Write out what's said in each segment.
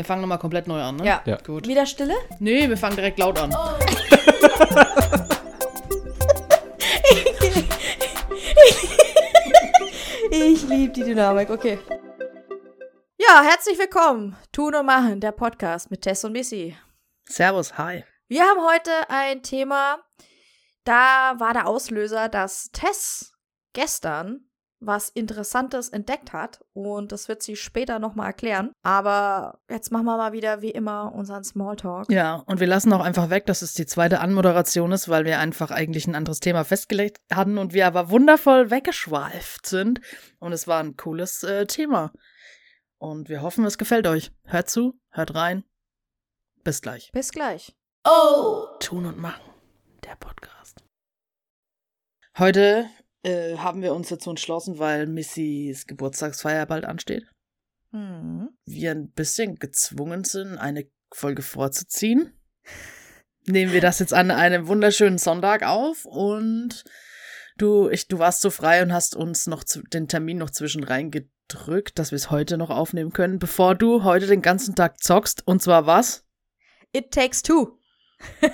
Wir fangen nochmal komplett neu an, ne? Ja. Ja. Gut. Wieder Stille? Nee, wir fangen direkt laut an. Ich liebe die Dynamik, okay. Ja, herzlich willkommen. Tun und Machen, der Podcast mit Tess und Missy. Servus, hi. Wir haben heute ein Thema, da war der Auslöser, dass Tess gestern was Interessantes entdeckt hat und das wird sie später nochmal erklären. Aber jetzt machen wir mal wieder wie immer unseren Smalltalk. Ja, und wir lassen auch einfach weg, dass es die zweite Anmoderation ist, weil wir einfach eigentlich ein anderes Thema festgelegt hatten und wir aber wundervoll weggeschweift sind. Und es war ein cooles äh, Thema. Und wir hoffen, es gefällt euch. Hört zu, hört rein. Bis gleich. Bis gleich. Tun und Machen, der Podcast. Heute äh, haben wir uns dazu entschlossen, weil Missys Geburtstagsfeier bald ansteht. Hm. wir ein bisschen gezwungen sind, eine Folge vorzuziehen, nehmen wir das jetzt an einem wunderschönen Sonntag auf und du, ich, du warst so frei und hast uns noch zu, den Termin noch zwischen reingedrückt, dass wir es heute noch aufnehmen können, bevor du heute den ganzen Tag zockst. Und zwar was? It takes two.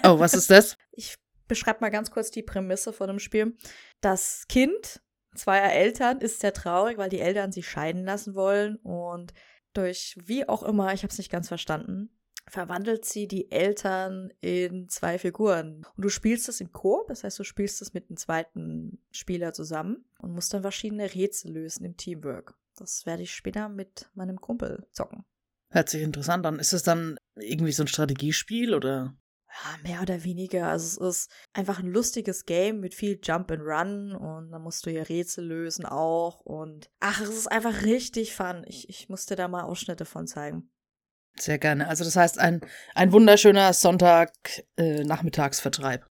Oh, was ist das? Ich beschreibe mal ganz kurz die Prämisse von dem Spiel. Das Kind zweier Eltern ist sehr traurig, weil die Eltern sich scheiden lassen wollen und durch wie auch immer, ich habe es nicht ganz verstanden, verwandelt sie die Eltern in zwei Figuren. Und du spielst es im Koop, das heißt, du spielst es mit einem zweiten Spieler zusammen und musst dann verschiedene Rätsel lösen im Teamwork. Das werde ich später mit meinem Kumpel zocken. Hört sich interessant an. Ist es dann irgendwie so ein Strategiespiel oder? Ja, mehr oder weniger. Also es ist einfach ein lustiges Game mit viel Jump and Run und dann musst du ja Rätsel lösen auch und ach, es ist einfach richtig fun. Ich, ich musste da mal Ausschnitte von zeigen. Sehr gerne. Also das heißt, ein, ein wunderschöner Sonntag-Nachmittagsvertreib.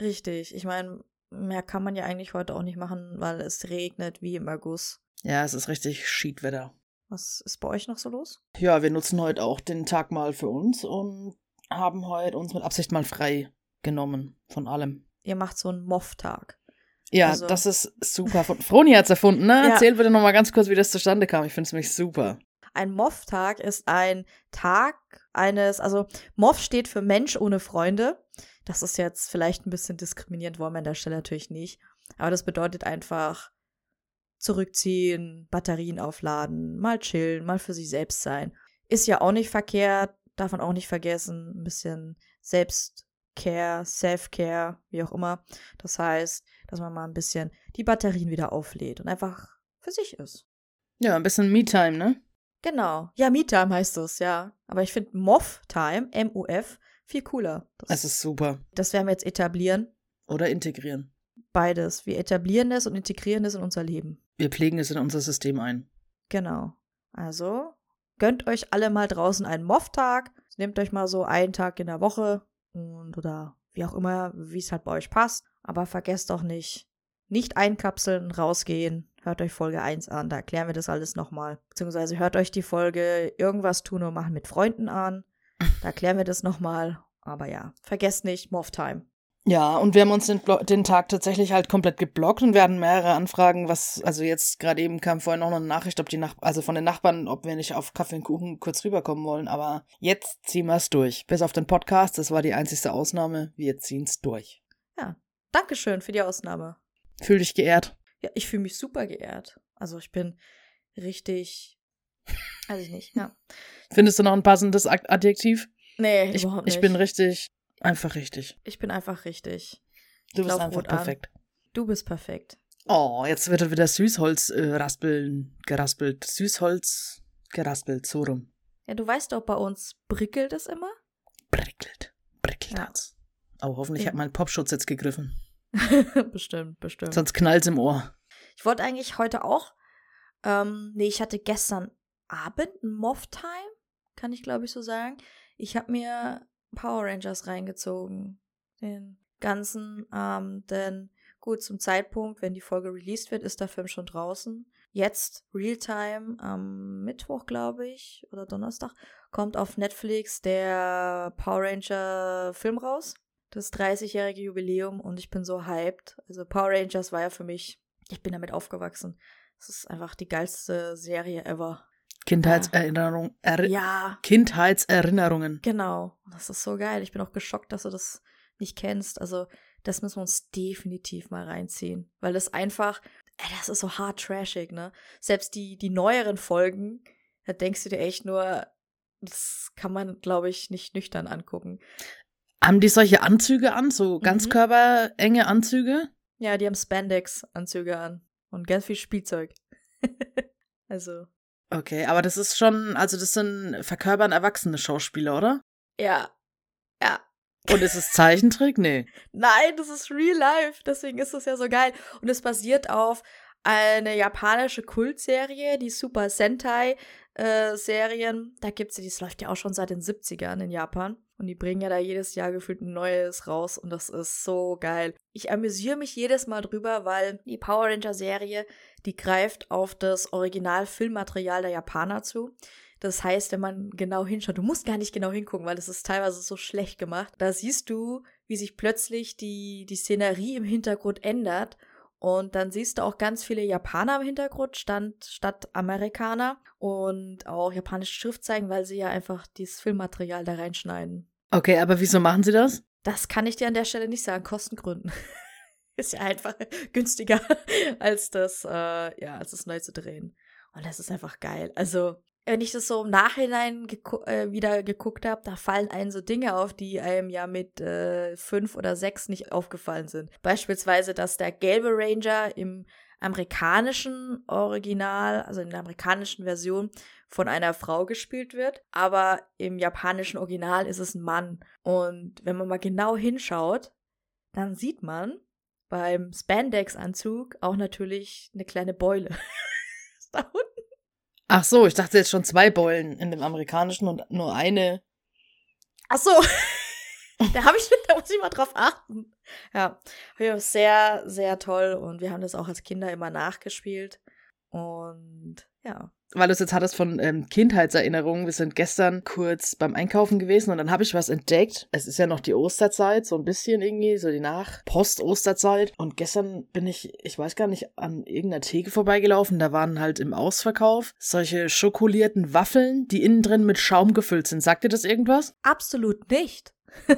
Richtig. Ich meine, mehr kann man ja eigentlich heute auch nicht machen, weil es regnet wie im August. ja, es ist richtig Schiedwetter. Was ist bei euch noch so los? Ja, wir nutzen heute auch den Tag mal für uns und haben heute uns mit Absicht mal frei genommen von allem. Ihr macht so einen Moff-Tag. Ja, Also- das ist super. Von Froni hat's erfunden, ne? Ja. Erzähl bitte nochmal ganz kurz, wie das zustande kam. Ich finde es nämlich super. Ein Moff-Tag ist ein Tag eines, also Moff steht für Mensch ohne Freunde. Das ist jetzt vielleicht ein bisschen diskriminierend, wollen wir an der Stelle natürlich nicht. Aber das bedeutet einfach zurückziehen, Batterien aufladen, mal chillen, mal für sich selbst sein. Ist ja auch nicht verkehrt, darf man auch nicht vergessen. Ein bisschen Selbstcare, Self-Care, wie auch immer. Das heißt, dass man mal ein bisschen die Batterien wieder auflädt und einfach für sich ist. Ja, ein bisschen Me-Time, ne? Genau. Ja, Me-Time heißt es, ja. Aber ich finde Moff-Time, M-U-F, viel cooler. Das, Es ist super. das werden wir jetzt etablieren. Oder integrieren. Beides. Wir etablieren es und integrieren es in unser Leben. Wir pflegen es in unser System ein. Genau. Also, gönnt euch alle mal draußen einen Moff-Tag. Nehmt euch mal so einen Tag in der Woche und oder wie auch immer, wie es halt bei euch passt. Aber vergesst auch nicht, nicht einkapseln, rausgehen. Hört euch Folge 1 an, da erklären wir das alles nochmal. Beziehungsweise hört euch die Folge Irgendwas tun und machen mit Freunden an. Da erklären wir das nochmal. Aber ja, vergesst nicht, Moff-Time. Ja, und wir haben uns den, den Tag tatsächlich halt komplett geblockt und wir hatten mehrere Anfragen, was, also jetzt gerade eben kam vorhin noch eine Nachricht, ob die Nach also von den Nachbarn, ob wir nicht auf Kaffee und Kuchen kurz rüberkommen wollen, aber jetzt ziehen wir es durch. Bis auf den Podcast, das war die einzigste Ausnahme, wir ziehen es durch. Dankeschön für die Ausnahme. Fühl dich geehrt. Ja, ich fühle mich super geehrt. Also ich bin richtig, weiß ich nicht, ja. Findest du noch ein passendes Ad- Adjektiv? Nee, Ich, überhaupt nicht. ich bin richtig, einfach richtig. Ich bin einfach richtig. Du bist Lauf einfach rot an. perfekt. Du bist perfekt. Oh, jetzt wird wieder Süßholz äh, raspeln, geraspelt. Süßholz geraspelt, so rum. Ja, du weißt doch, bei uns prickelt es immer. Prickelt, prickelt Ja. hat's. Oh, hoffentlich Ja. hat mein Popschutz jetzt gegriffen. bestimmt, bestimmt. Sonst knallt's im Ohr. Ich wollte eigentlich heute auch, ähm, nee, ich hatte gestern Abend ein Moff-Time, kann ich glaube ich so sagen. Ich habe mir Power Rangers reingezogen. Den ganzen Abend, denn gut, zum Zeitpunkt, wenn die Folge released wird, ist der Film schon draußen. Jetzt, Realtime, am Mittwoch, glaube ich, oder Donnerstag, kommt auf Netflix der Power Ranger Film raus. Das 30-jährige Jubiläum und ich bin so hyped. Also Power Rangers war ja für mich, ich bin damit aufgewachsen. Es ist einfach die geilste Serie ever. Kindheitserinnerung, er, Ja, Kindheitserinnerungen. genau. Das ist so geil. Ich bin auch geschockt, dass du das nicht kennst. Also, das müssen wir uns definitiv mal reinziehen. Weil das einfach, ey, das ist so hart trashig, ne? Selbst die, die neueren Folgen, da denkst du dir echt nur, das kann man, glaube ich, nicht nüchtern angucken. Haben die solche Anzüge an, so Mhm. ganzkörperenge Anzüge? Ja, die haben Spandex-Anzüge an und ganz viel Spielzeug. also, Okay, aber das ist schon, also das sind verkörpern erwachsene Schauspieler, oder? ja. Ja. Und ist es Zeichentrick? Nee. Nein, das ist real life. Deswegen ist das ja so geil. Und es basiert auf eine japanische Kultserie, die Super Sentai äh, Serien. Da gibt's die, das läuft ja auch schon seit den 70ern in Japan. Und die bringen ja da jedes Jahr gefühlt ein neues raus und das ist so geil. Ich amüsiere mich jedes Mal drüber, weil die Power Ranger Serie, die greift auf das Original-Filmmaterial der Japaner zu. Das heißt, wenn man genau hinschaut, du musst gar nicht genau hingucken, weil das ist teilweise so schlecht gemacht. Da siehst du, wie sich plötzlich die, die Szenerie im Hintergrund ändert. Und dann siehst du auch ganz viele Japaner im Hintergrund stand, statt Amerikaner und auch japanische Schriftzeichen, weil sie ja einfach dieses Filmmaterial da reinschneiden. Okay, aber wieso machen sie das? Das kann ich dir an der Stelle nicht sagen, Kostengründen. ist ja einfach günstiger als das, äh, ja, als das neu zu drehen. Und das ist einfach geil. Also, wenn ich das so im Nachhinein geku äh, wieder geguckt habe, da fallen einem so Dinge auf, die einem ja mit äh, fünf oder sechs nicht aufgefallen sind. Beispielsweise, dass der gelbe Ranger im amerikanischen Original, also in der amerikanischen Version, von einer Frau gespielt wird, aber im japanischen Original ist es ein Mann. Und wenn man mal genau hinschaut, dann sieht man beim Spandex-Anzug auch natürlich eine kleine Beule. da unten. Ach so, ich dachte jetzt schon zwei Beulen in dem amerikanischen und nur eine. Ach so. da habe ich, da muss ich mal drauf achten. Ja, ja, sehr, sehr toll und wir haben das auch als Kinder immer nachgespielt und ja. Weil du es jetzt hattest von ähm, Kindheitserinnerungen. Wir sind gestern kurz beim Einkaufen gewesen und dann habe ich was entdeckt. Es ist ja noch die Osterzeit, so ein bisschen irgendwie, so die Nach-Post-Osterzeit. Und gestern bin ich, ich weiß gar nicht, an irgendeiner Theke vorbeigelaufen. Da waren halt im Ausverkauf solche schokolierten Waffeln, die innen drin mit Schaum gefüllt sind. Sagt dir das irgendwas? Absolut nicht.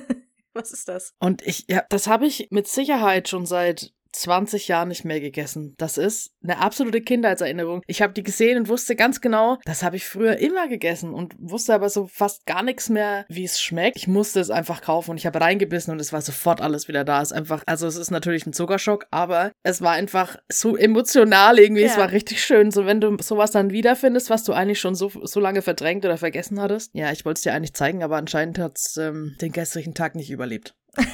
Was ist das? Und ich, ja, das habe ich mit Sicherheit schon seit 20 Jahren nicht mehr gegessen. Das ist eine absolute Kindheitserinnerung. Ich habe die gesehen und wusste ganz genau, das habe ich früher immer gegessen und wusste aber so fast gar nichts mehr, wie es schmeckt. Ich musste es einfach kaufen und ich habe reingebissen und es war sofort alles wieder da. Es ist einfach, also es ist natürlich ein Zuckerschock, aber es war einfach so emotional irgendwie. Es Ja. war richtig schön. So wenn du sowas dann wiederfindest, was du eigentlich schon so, so lange verdrängt oder vergessen hattest. Ja, ich wollte es dir eigentlich zeigen, aber anscheinend hat es ähm, den gestrigen Tag nicht überlebt.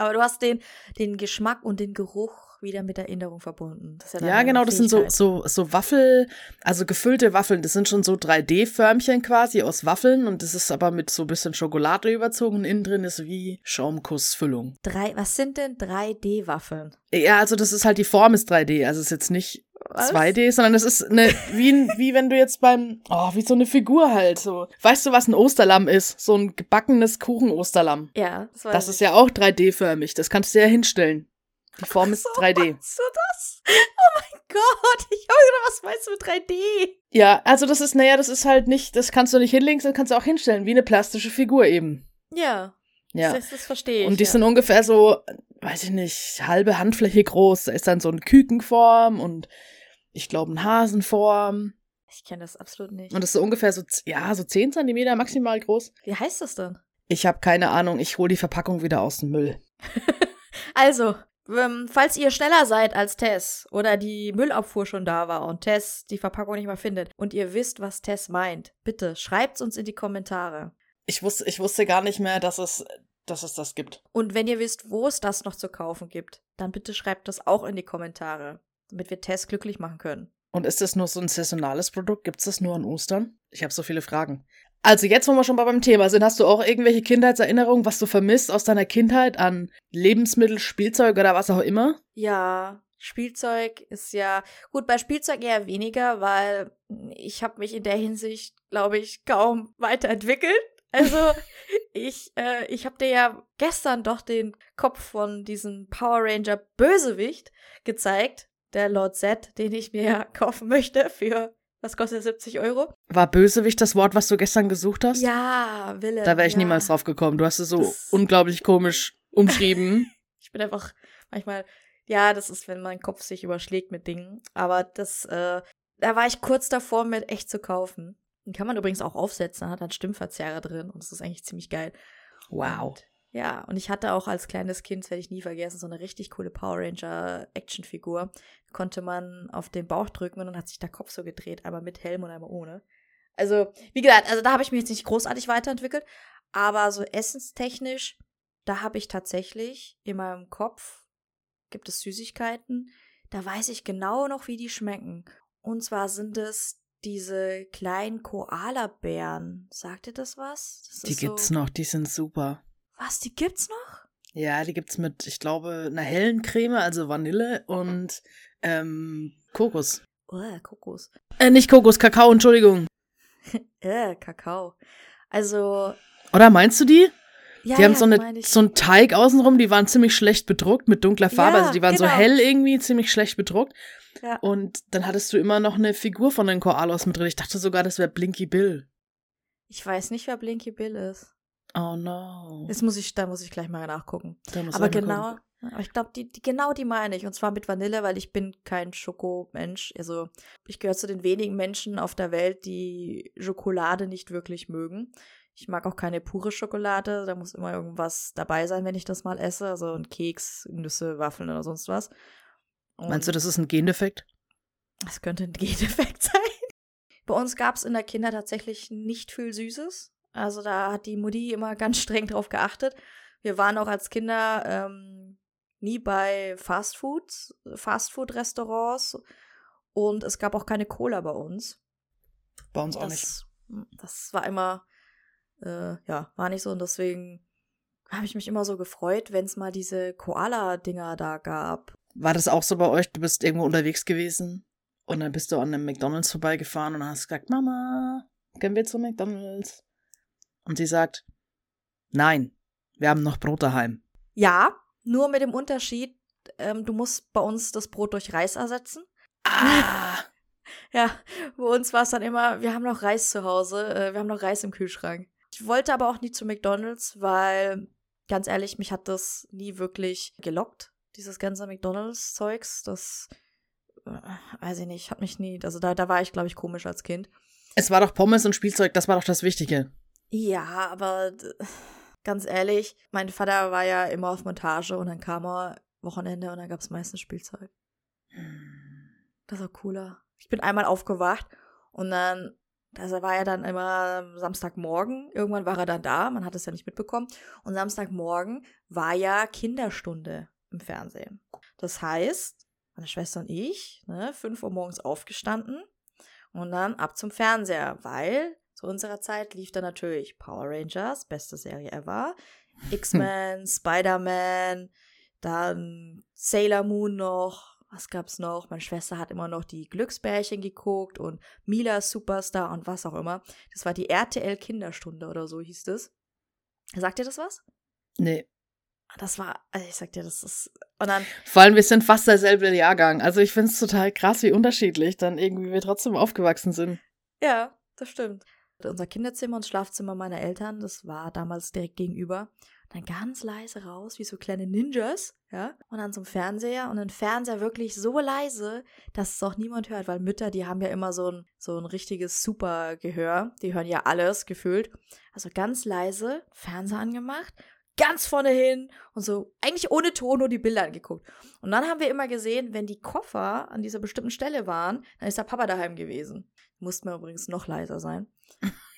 Aber du hast den, den Geschmack und den Geruch wieder mit Erinnerung verbunden. Ja, Ja, genau, das sind so, so, so Waffel, also gefüllte Waffeln. Das sind schon so 3D-Förmchen quasi aus Waffeln und das ist aber mit so ein bisschen Schokolade überzogen und innen drin ist wie Schaumkussfüllung. Drei, was sind denn 3D-Waffeln? Ja, also das ist halt, die Form ist 3D, also es ist jetzt nicht Was? 2D, sondern das ist eine, wie, wie wenn du jetzt beim, oh, wie so eine Figur halt, so. Weißt du, was ein Osterlamm ist? So ein gebackenes Kuchen-Osterlamm. Ja, das war Das ist ja auch 3D-förmig, das kannst du ja hinstellen. Die Form ist so 3D. Meinst du das? Oh mein Gott, ich habe gedacht, was meinst du mit 3D? Ja, also das ist, naja, das ist halt nicht, das kannst du nicht hinlegen, das kannst du auch hinstellen, wie eine plastische Figur eben. Ja, Ja. das, das verstehe ich. Und die ja. sind ungefähr so, weiß ich nicht, halbe Handfläche groß. Da ist dann so eine Kükenform und ich glaube eine Hasenform. Ich kenne das absolut nicht. Und das ist so ungefähr so, ja, so 10 Zentimeter maximal groß. Wie heißt das denn? Ich habe keine Ahnung, ich hole die Verpackung wieder aus dem Müll. Also, ähm, falls ihr schneller seid als Tess oder die Müllabfuhr schon da war und Tess die Verpackung nicht mehr findet und ihr wisst, was Tess meint, bitte schreibt's uns in die Kommentare. Ich wusste, ich wusste gar nicht mehr, dass es, dass es das gibt. Und wenn ihr wisst, wo es das noch zu kaufen gibt, dann bitte schreibt das auch in die Kommentare, damit wir Tess glücklich machen können. Und ist das nur so ein saisonales Produkt? Gibt es das nur an Ostern? Ich habe so viele Fragen. Also jetzt, wo wir schon mal beim Thema sind, hast du auch irgendwelche Kindheitserinnerungen, was du vermisst aus deiner Kindheit an Lebensmittel, Spielzeug oder was auch immer? Ja, Spielzeug ist ja gut bei Spielzeug eher weniger, weil ich habe mich in der Hinsicht, glaube ich, kaum weiterentwickelt. Also ich äh, ich habe dir ja gestern doch den Kopf von diesem Power Ranger Bösewicht gezeigt, der Lord Z, den ich mir kaufen möchte für was kostet er, 70 Euro. War Bösewicht das Wort, was du gestern gesucht hast? Ja, Wille. Da wäre ich ja. niemals drauf gekommen. Du hast es so Das- unglaublich komisch umschrieben. Ich bin einfach manchmal, ja, das ist, wenn mein Kopf sich überschlägt mit Dingen. Aber das, äh, da war ich kurz davor, mir echt zu kaufen. Den kann man übrigens auch aufsetzen, hat dann Stimmverzerrer drin und das ist eigentlich ziemlich geil. wow. Und, ja, und ich hatte auch als kleines Kind, das werde ich nie vergessen, so eine richtig coole Power Ranger Actionfigur. Konnte man auf den Bauch drücken und dann hat sich der Kopf so gedreht, einmal mit Helm und einmal ohne. Also, wie gesagt, also da habe ich mich jetzt nicht großartig weiterentwickelt, aber so essenstechnisch, da habe ich tatsächlich in meinem Kopf, gibt es Süßigkeiten, da weiß ich genau noch, wie die schmecken. Und zwar sind es diese kleinen Koala-Bären. Sagt ihr das was? Das Die ist gibt's so, noch, die sind super. Was, die gibt's noch? Ja, die gibt's mit, ich glaube, einer hellen Creme, also Vanille und ähm, Kokos. Oh, Kokos. Äh, nicht Kokos, Kakao, Entschuldigung. Äh, Kakao. Also, Oder meinst du die? ja, die haben ja, so, eine, so einen Teig außenrum, die waren ziemlich schlecht bedruckt mit dunkler Farbe. Ja, also die waren so genau. hell irgendwie, ziemlich schlecht bedruckt. Ja. Und dann hattest du immer noch eine Figur von den Koalos mit drin. Ich dachte sogar, das wäre Blinky Bill. Ich weiß nicht, wer Blinky Bill ist. Oh no. Jetzt muss ich, da muss ich gleich mal nachgucken. Aber genau, gucken. ich glaube, die, die, genau die meine ich. Und zwar mit Vanille, weil ich bin kein Schokomensch. Also, ich gehöre zu den wenigen Menschen auf der Welt, die Schokolade nicht wirklich mögen. Ich mag auch keine pure Schokolade. Da muss immer irgendwas dabei sein, wenn ich das mal esse. Also ein Keks, Nüsse, Waffeln oder sonst was. Meinst du, Und das ist ein Gendefekt? das könnte ein Gendefekt sein. Bei uns gab es in der Kinder tatsächlich nicht viel Süßes. Also da hat die Mutti immer ganz streng drauf geachtet. Wir waren auch als Kinder ähm, nie bei Fastfoods, Fastfood-Restaurants und es gab auch keine Cola bei uns. Bei uns auch nicht. Das, das war immer, äh, ja, war nicht so und deswegen habe ich mich immer so gefreut, wenn es mal diese Koala-Dinger da gab. War das auch so bei euch? Du bist irgendwo unterwegs gewesen und dann bist du an einem McDonalds vorbeigefahren und hast gesagt, Mama, können wir zu McDonalds? Und sie sagt, nein, wir haben noch Brot daheim. Ja, nur mit dem Unterschied, ähm, du musst bei uns das Brot durch Reis ersetzen. Ah, Ja, bei uns war es dann immer, wir haben noch Reis zu Hause, äh, wir haben noch Reis im Kühlschrank. Ich wollte aber auch nie zu McDonalds, weil, ganz ehrlich, mich hat das nie wirklich gelockt, dieses ganze McDonalds-Zeugs. Das, äh, weiß ich nicht, hat mich nie, also da, da war ich, glaube ich, komisch als Kind. es war doch Pommes und Spielzeug, das war doch das Wichtige. Ja, aber ganz ehrlich, mein Vater war ja immer auf Montage und dann kam er Wochenende und dann gab es meistens Spielzeug. Das war cooler. Ich bin einmal aufgewacht und dann, also war ja dann immer Samstagmorgen, irgendwann war er dann da, man hat es ja nicht mitbekommen. Und Samstagmorgen war ja Kinderstunde im Fernsehen. Das heißt, meine Schwester und ich, ne, 5 Uhr morgens aufgestanden und dann ab zum Fernseher, weil zu unserer Zeit lief da natürlich Power Rangers, beste Serie ever, X-Men, Spider-Man, dann Sailor Moon noch, was gab's noch? Meine Schwester hat immer noch die Glücksbärchen geguckt und Mila Superstar und was auch immer. Das war die RTL Kinderstunde oder so hieß das. Sagt ihr das was? Nee. Das war, also ich sag dir, das ist. Und dann, Vor allem, wir sind fast derselbe Jahrgang. Also ich finde es total krass, wie unterschiedlich dann irgendwie wir trotzdem aufgewachsen sind. ja, das stimmt. Unser Kinderzimmer und Schlafzimmer meiner Eltern, das war damals direkt gegenüber. Dann ganz leise raus, wie so kleine Ninjas, ja. Und dann zum Fernseher und ein Fernseher wirklich so leise, dass es auch niemand hört, weil Mütter, die haben ja immer so ein, so ein richtiges Supergehör. Die hören ja alles gefühlt. Also ganz leise, Fernseher angemacht, ganz vorne hin und so eigentlich ohne Ton nur die Bilder angeguckt. Und dann haben wir immer gesehen, wenn die Koffer an dieser bestimmten Stelle waren, dann ist der Papa daheim gewesen. Musste mir übrigens noch leiser sein.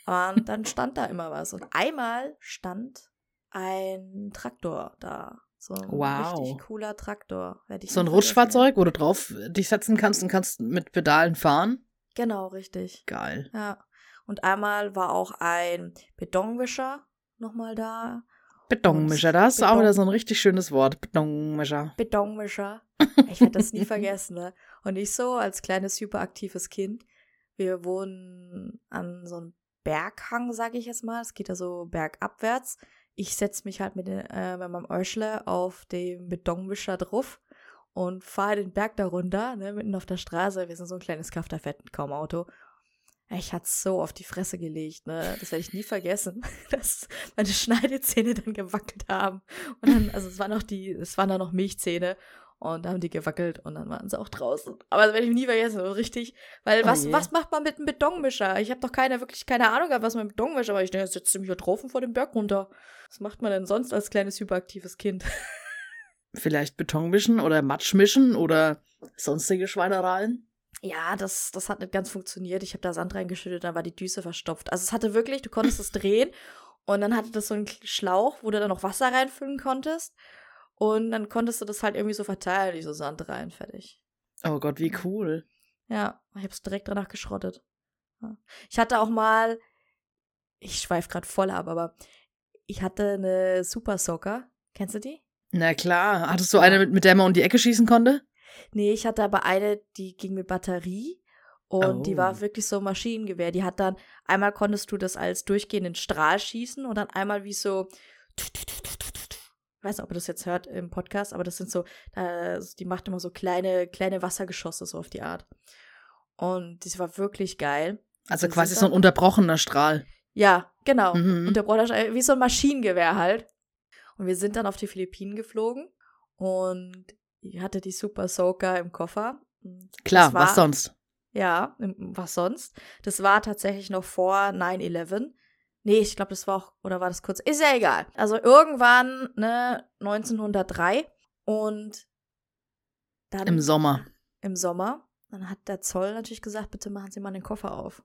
Und dann stand da immer was. Und einmal stand ein Traktor da. So ein Wow. richtig cooler Traktor. So ein. Rutschfahrzeug, wo du drauf dich setzen kannst und kannst mit Pedalen fahren. Genau, richtig. Geil. Ja. Und einmal war auch ein Betonwischer nochmal da. Betonmischer, da hast du auch Beton- wieder so ein richtig schönes Wort. Betonmischer. Betonmischer. Ich werde das nie vergessen, ne? Und ich so als kleines hyperaktives Kind. Wir wohnen an so einem Berghang, sage ich jetzt mal. Es geht ja so bergabwärts. Ich setze mich halt mit, den, äh, mit meinem Äuschle auf dem Betonwischer drauf und fahre den Berg da runter, ne, mitten auf der Straße. Wir sind so ein kleines Kafterfett kaum Auto. Ich hatte so auf die Fresse gelegt, ne? Das werde ich nie vergessen, dass meine Schneidezähne dann gewackelt haben. Und dann, also es waren noch die, es waren da noch Milchzähne und da haben die gewackelt und dann waren sie auch draußen. Aber das werde ich nie vergessen, so richtig. Weil Oh was, je. was macht man mit einem Betonmischer? Ich habe doch keine, wirklich keine Ahnung gehabt, was man mit Betonmischer macht. Ich denke, jetzt setzt du mich hier drauf und vor den Berg runter. Was macht man denn sonst als kleines hyperaktives Kind? Vielleicht Beton mischen oder Matsch mischen oder sonstige Schweinereien. Ja, das, das hat nicht ganz funktioniert. Ich habe da Sand reingeschüttet, dann war die Düse verstopft. Also es hatte wirklich, du konntest es drehen und dann hatte das so einen Schlauch, wo du dann noch Wasser reinfüllen konntest. Und dann konntest du das halt irgendwie so verteilen, die so Sand rein, fertig. Oh Gott, wie cool. Ja, ich habe es direkt danach geschrottet. Ich hatte auch mal, ich schweife gerade voll ab, aber ich hatte eine Super Soaker. Kennst du die? Na klar. Hattest du eine, mit, mit der man um die Ecke schießen konnte? Nee, ich hatte aber eine, die ging mit Batterie und die Oh. war wirklich so Maschinengewehr. Die hat dann, einmal konntest du das als durchgehenden Strahl schießen und dann einmal wie so, ich weiß nicht, ob ihr das jetzt hört im Podcast, aber das sind so, äh, die macht immer so kleine, kleine Wassergeschosse so auf die Art. Und das war wirklich geil. Also Wir quasi sind so ein unterbrochener Strahl. Ja, genau. Mhm. Der Bruder wie so ein Maschinengewehr halt. Und wir sind dann auf die Philippinen geflogen und ich hatte die Super Soaker im Koffer. Klar, das war, was sonst? Ja, was sonst? Das war tatsächlich noch vor 9-11. Nee, ich glaube, das war auch, oder war das kurz? Ist ja egal. Also irgendwann, ne, 1903 und dann Im Sommer. im Sommer. Dann hat der Zoll natürlich gesagt, bitte machen Sie mal den Koffer auf.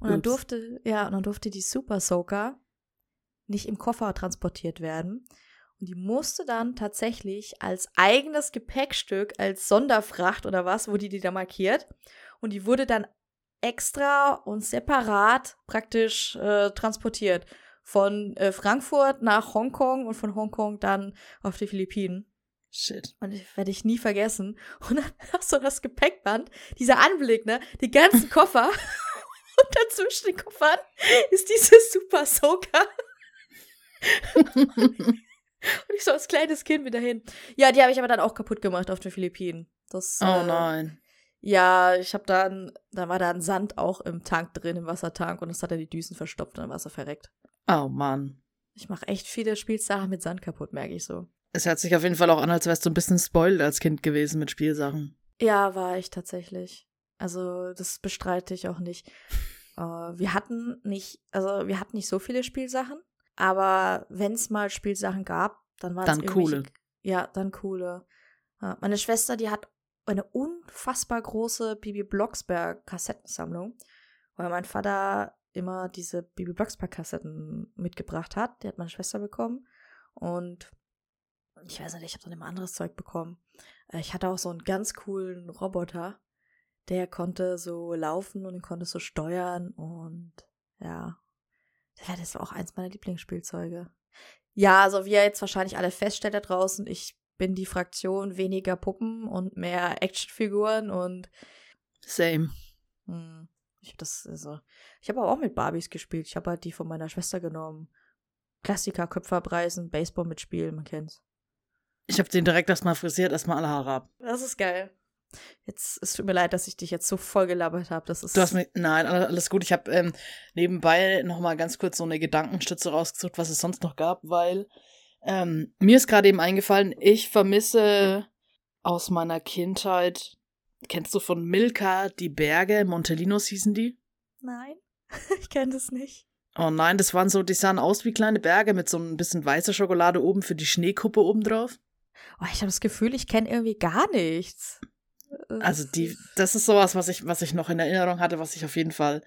Und dann Ups. durfte, ja, und dann durfte die Super Soaker nicht im Koffer transportiert werden. Und die musste dann tatsächlich als eigenes Gepäckstück, als Sonderfracht oder was, wurde die da markiert. Und die wurde dann extra und separat praktisch äh, transportiert. Von äh, Frankfurt nach Hongkong und von Hongkong dann auf die Philippinen. Shit. Und ich werde ich nie vergessen. Und dann hast du das Gepäckband, dieser Anblick, ne? Die ganzen Koffer. Und dazwischen den Koffern ist diese Super Soaker. Und ich so als kleines Kind wieder hin. Ja, die habe ich aber dann auch kaputt gemacht auf den Philippinen. Das, Oh äh, nein. Ja, ich habe dann, da war dann Sand auch im Tank drin, im Wassertank. Und das hat er die Düsen verstopft und dann war es verreckt. Oh Mann. Ich mache echt viele Spielsachen mit Sand kaputt, merke ich so. Es hört sich auf jeden Fall auch an, als wärst du ein bisschen spoiled als Kind gewesen mit Spielsachen. Ja, war ich tatsächlich. Also, das bestreite ich auch nicht. Äh, wir hatten nicht, also wir hatten nicht so viele Spielsachen, aber wenn es mal Spielsachen gab, dann waren es Dann coole. Ja, dann coole. Ja, meine Schwester, die hat eine unfassbar große Bibi Blocksberg Kassettensammlung, weil mein Vater immer diese Bibi Blocksberg Kassetten mitgebracht hat. Die hat meine Schwester bekommen und ich weiß nicht, ich habe dann immer anderes Zeug bekommen. Äh, Ich hatte auch so einen ganz coolen Roboter, der konnte so laufen und den konnte so steuern und ja, das war auch eins meiner Lieblingsspielzeuge. Ja, also wie ihr jetzt wahrscheinlich alle feststellt da draußen, ich bin die Fraktion weniger Puppen und mehr Actionfiguren und Same. hm, ich hab das also ich habe aber auch mit Barbies gespielt. Ich habe halt die von meiner Schwester genommen. Klassiker, Köpfe abreißen, Baseball mitspielen, man kennt's. Ich habe den direkt erstmal frisiert, erstmal alle Haare ab. Das ist geil. Jetzt, es tut mir leid, dass ich dich jetzt so voll gelabert habe. Das ist. Du hast mir, nein, alle- alles gut. Ich habe ähm, nebenbei noch mal ganz kurz so eine Gedankenstütze rausgesucht, was es sonst noch gab, weil ähm, mir ist gerade eben eingefallen, ich vermisse aus meiner Kindheit, kennst du von Milka die Berge, Montelinos hießen die? Nein, ich kenne das nicht. Oh nein, das waren so, die sahen aus wie kleine Berge mit so ein bisschen weißer Schokolade oben für die Schneekuppe oben drauf. Oh, ich habe das Gefühl, ich kenne irgendwie gar nichts. Also die, das ist sowas, was ich, was ich noch in Erinnerung hatte, was ich auf jeden Fall,